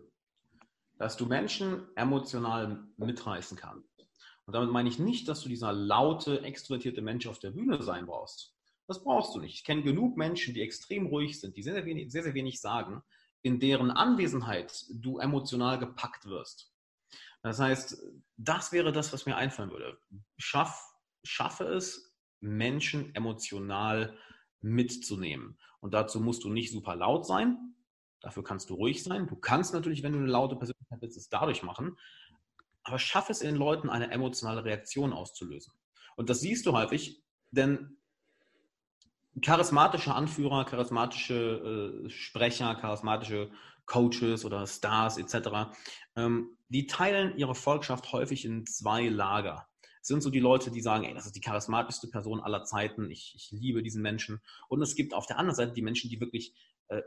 Dass du Menschen emotional mitreißen kannst. Und damit meine ich nicht, dass du dieser laute, extrovertierte Mensch auf der Bühne sein brauchst. Das brauchst du nicht. Ich kenne genug Menschen, die extrem ruhig sind, die sehr, sehr wenig, sehr, sehr wenig sagen, in deren Anwesenheit du emotional gepackt wirst. Das heißt, das wäre das, was mir einfallen würde. Schaff, schaffe es, Menschen emotional mitzunehmen. Und dazu musst du nicht super laut sein. Dafür kannst du ruhig sein. Du kannst natürlich, wenn du eine laute Persönlichkeit bist, es dadurch machen. Aber schaffe es in den Leuten, eine emotionale Reaktion auszulösen. Und das siehst du häufig, denn charismatische Anführer, charismatische äh, Sprecher, charismatische Coaches oder Stars etc., ähm, die teilen ihre Volkschaft häufig in zwei Lager. Es sind so die Leute, die sagen, ey, das ist die charismatischste Person aller Zeiten, ich, ich liebe diesen Menschen. Und es gibt auf der anderen Seite die Menschen, die wirklich äh,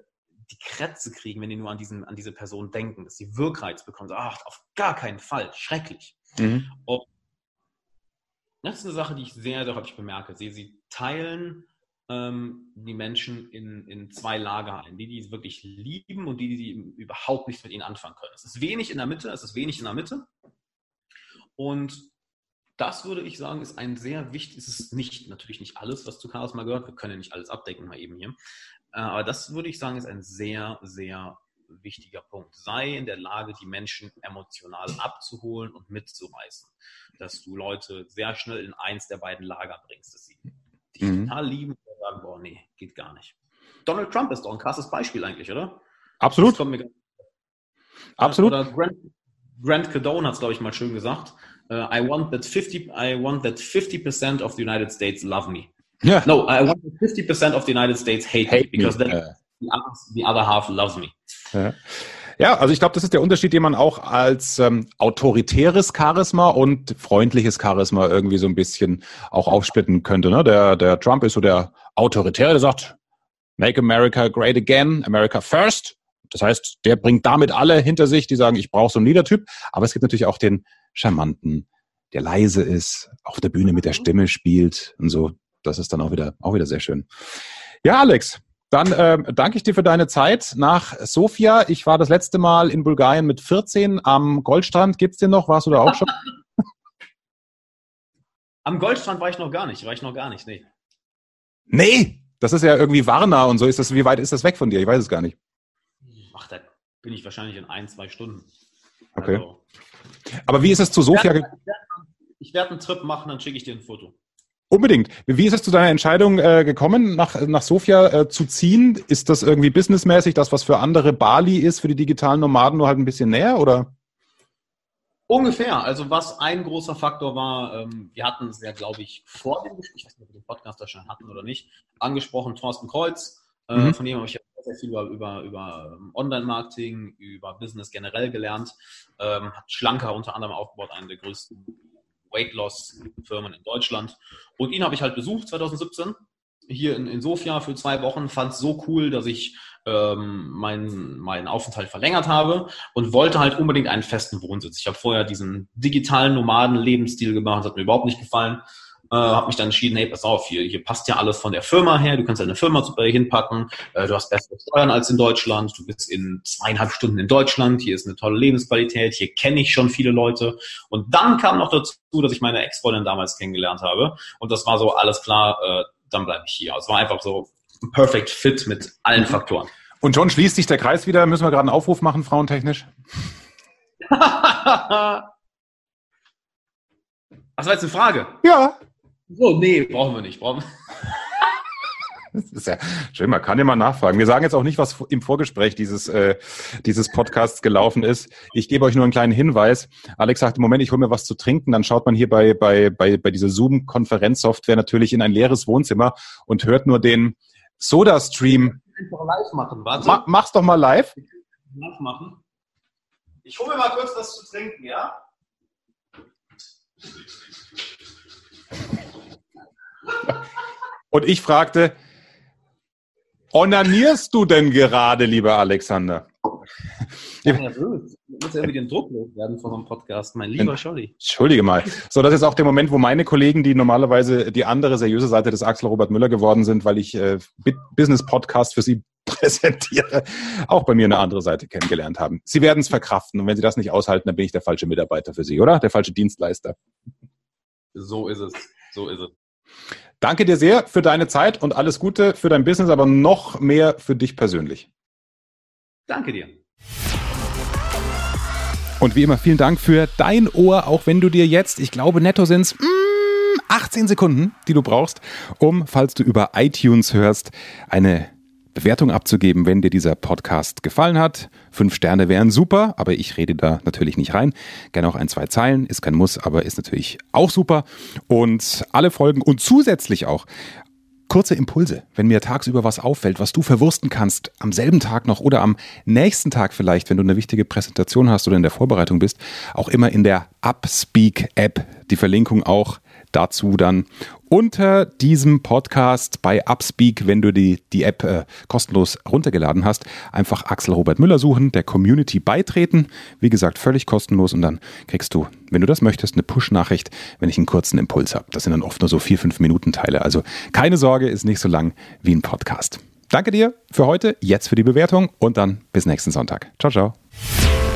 die Krätze kriegen, wenn die nur an, diesen, an diese Person denken, dass sie Wirkreiz bekommen. Ach, auf gar keinen Fall, schrecklich. Mhm. Und das ist eine Sache, die ich sehr, sehr häufig bemerke. Sie, sie teilen ähm, die Menschen in, in zwei Lager ein. Die, die es wirklich lieben und die, die überhaupt nichts mit ihnen anfangen können. Es ist wenig in der Mitte, es ist wenig in der Mitte. Und das würde ich sagen, ist ein sehr wichtiges, es ist nicht, natürlich nicht alles, was zu Charisma gehört. Wir können ja nicht alles abdecken, mal eben hier. Äh, aber das würde ich sagen, ist ein sehr, sehr wichtiger Punkt. Sei in der Lage, die Menschen emotional abzuholen und mitzureißen. Dass du Leute sehr schnell in eins der beiden Lager bringst, dass sie dich mhm. total lieben sagen, boah, nee, geht gar nicht. Donald Trump ist doch ein krasses Beispiel eigentlich, oder? Absolut. Absolut. Oder Grant, Grant Cadone hat es, glaube ich, mal schön gesagt. Uh, I want that 50, I want that 50% of the United States love me. Yeah. No, I want that 50% of the United States hate, hate me because me. then uh. the, other, the other half loves me. Ja. Ja, also ich glaube, das ist der Unterschied, den man auch als ähm, autoritäres Charisma und freundliches Charisma irgendwie so ein bisschen auch aufsplitten könnte. Ne? Der, der Trump ist so der Autoritäre, der sagt, Make America Great Again, America First. Das heißt, der bringt damit alle hinter sich, die sagen, ich brauche so einen Leadertyp. Aber es gibt natürlich auch den charmanten, der leise ist, auf der Bühne mit der Stimme spielt und so. Das ist dann auch wieder, auch wieder sehr schön. Ja, Alex, dann äh, danke ich dir für deine Zeit nach Sofia. Ich war das letzte Mal in Bulgarien mit 14 am Goldstrand. Gibt's den noch? Warst du da auch schon? am Goldstrand war ich noch gar nicht. War ich noch gar nicht, nee. Nee, das ist ja irgendwie Warna und so. Ist das, wie weit ist das weg von dir? Ich weiß es gar nicht. Ach, da bin ich wahrscheinlich in ein, zwei Stunden. Okay. Also, Aber wie ist es zu Sofia? Ich werde, ich werde einen Trip machen, dann schicke ich dir ein Foto. Unbedingt. Wie ist es zu deiner Entscheidung äh, gekommen, nach, nach Sofia äh, zu ziehen? Ist das irgendwie businessmäßig das, was für andere Bali ist, für die digitalen Nomaden nur halt ein bisschen näher, oder? Ungefähr. Also was ein großer Faktor war, ähm, wir hatten es ja, glaube ich, vor dem Gespräch, ich weiß nicht, ob wir den Podcast da schon hatten oder nicht, angesprochen, Thorsten Kreuz. Äh, mhm. Von dem habe ich ja sehr viel über, über, über ähm, Online-Marketing, über Business generell gelernt. Ähm, hat Schlanker unter anderem aufgebaut, einen der größten Weight Loss Firmen in Deutschland. Und ihn habe ich halt besucht 2017 hier in, in Sofia für zwei Wochen, fand es so cool, dass ich ähm, meinen, meinen Aufenthalt verlängert habe und wollte halt unbedingt einen festen Wohnsitz. Ich habe vorher diesen digitalen Nomaden-Lebensstil gemacht, das hat mir überhaupt nicht gefallen äh, habe mich dann entschieden, hey, pass auf, hier, hier passt ja alles von der Firma her, du kannst deine Firma super hinpacken, äh, du hast bessere Steuern als in Deutschland, du bist in zweieinhalb Stunden in Deutschland, hier ist eine tolle Lebensqualität, hier kenne ich schon viele Leute. Und dann kam noch dazu, dass ich meine Ex-Freundin damals kennengelernt habe. Und das war so alles klar, äh, dann bleibe ich hier. Also es war einfach so ein perfect fit mit allen. Faktoren. Und John, schließt sich der Kreis wieder? Müssen wir gerade einen Aufruf machen, frauentechnisch? Das war jetzt eine Frage. Ja. So, nee, brauchen wir nicht. Brauchen Das ist ja schön, man kann immer nachfragen. Wir sagen jetzt auch nicht, was im Vorgespräch dieses, äh, dieses Podcasts gelaufen ist. Ich gebe euch nur einen kleinen Hinweis. Alex sagt, im Moment, ich hole mir was zu trinken. Dann schaut man hier bei, bei, bei, bei dieser Zoom-Konferenzsoftware natürlich in ein leeres Wohnzimmer und hört nur den Soda-Stream. Einfach live machen, warte. Ma mach's doch mal live. Live machen. Ich hole mir mal kurz was zu trinken, ja? Und ich fragte, onanierst du denn gerade, lieber Alexander? Ich bin nervös. Ich muss irgendwie den Druck loswerden von einem Podcast, mein lieber Scholli. Entschuldige mal. So, das ist auch der Moment, wo meine Kollegen, die normalerweise die andere seriöse Seite des Axel Robert Müller geworden sind, weil ich äh, Business-Podcast für sie präsentiere, auch bei mir eine andere Seite kennengelernt haben. Sie werden es verkraften und wenn Sie das nicht aushalten, dann bin ich der falsche Mitarbeiter für Sie, oder? Der falsche Dienstleister. So ist es. So ist es. Danke dir sehr für deine Zeit und alles Gute für dein Business, aber noch mehr für dich persönlich. Danke dir. Und wie immer vielen Dank für dein Ohr, auch wenn du dir jetzt, ich glaube, netto sind es mm, 18 Sekunden, die du brauchst, um, falls du über iTunes hörst, eine Bewertung abzugeben, wenn dir dieser Podcast gefallen hat. Fünf Sterne wären super, aber ich rede da natürlich nicht rein. Gerne auch ein, zwei Zeilen, ist kein Muss, aber ist natürlich auch super. Und alle Folgen und zusätzlich auch kurze Impulse, wenn mir tagsüber was auffällt, was du verwursten kannst, am selben Tag noch oder am nächsten Tag vielleicht, wenn du eine wichtige Präsentation hast oder in der Vorbereitung bist, auch immer in der Upspeak App. Die Verlinkung auch dazu dann unter diesem Podcast bei Upspeak, wenn du die, die App äh, kostenlos runtergeladen hast, einfach Axel Robert Müller suchen, der Community beitreten. Wie gesagt, völlig kostenlos und dann kriegst du, wenn du das möchtest, eine Push-Nachricht, wenn ich einen kurzen Impuls habe. Das sind dann oft nur so vier, fünf Minuten Teile. Also keine Sorge, ist nicht so lang wie ein Podcast. Danke dir für heute, jetzt für die Bewertung und dann bis nächsten Sonntag. Ciao, ciao.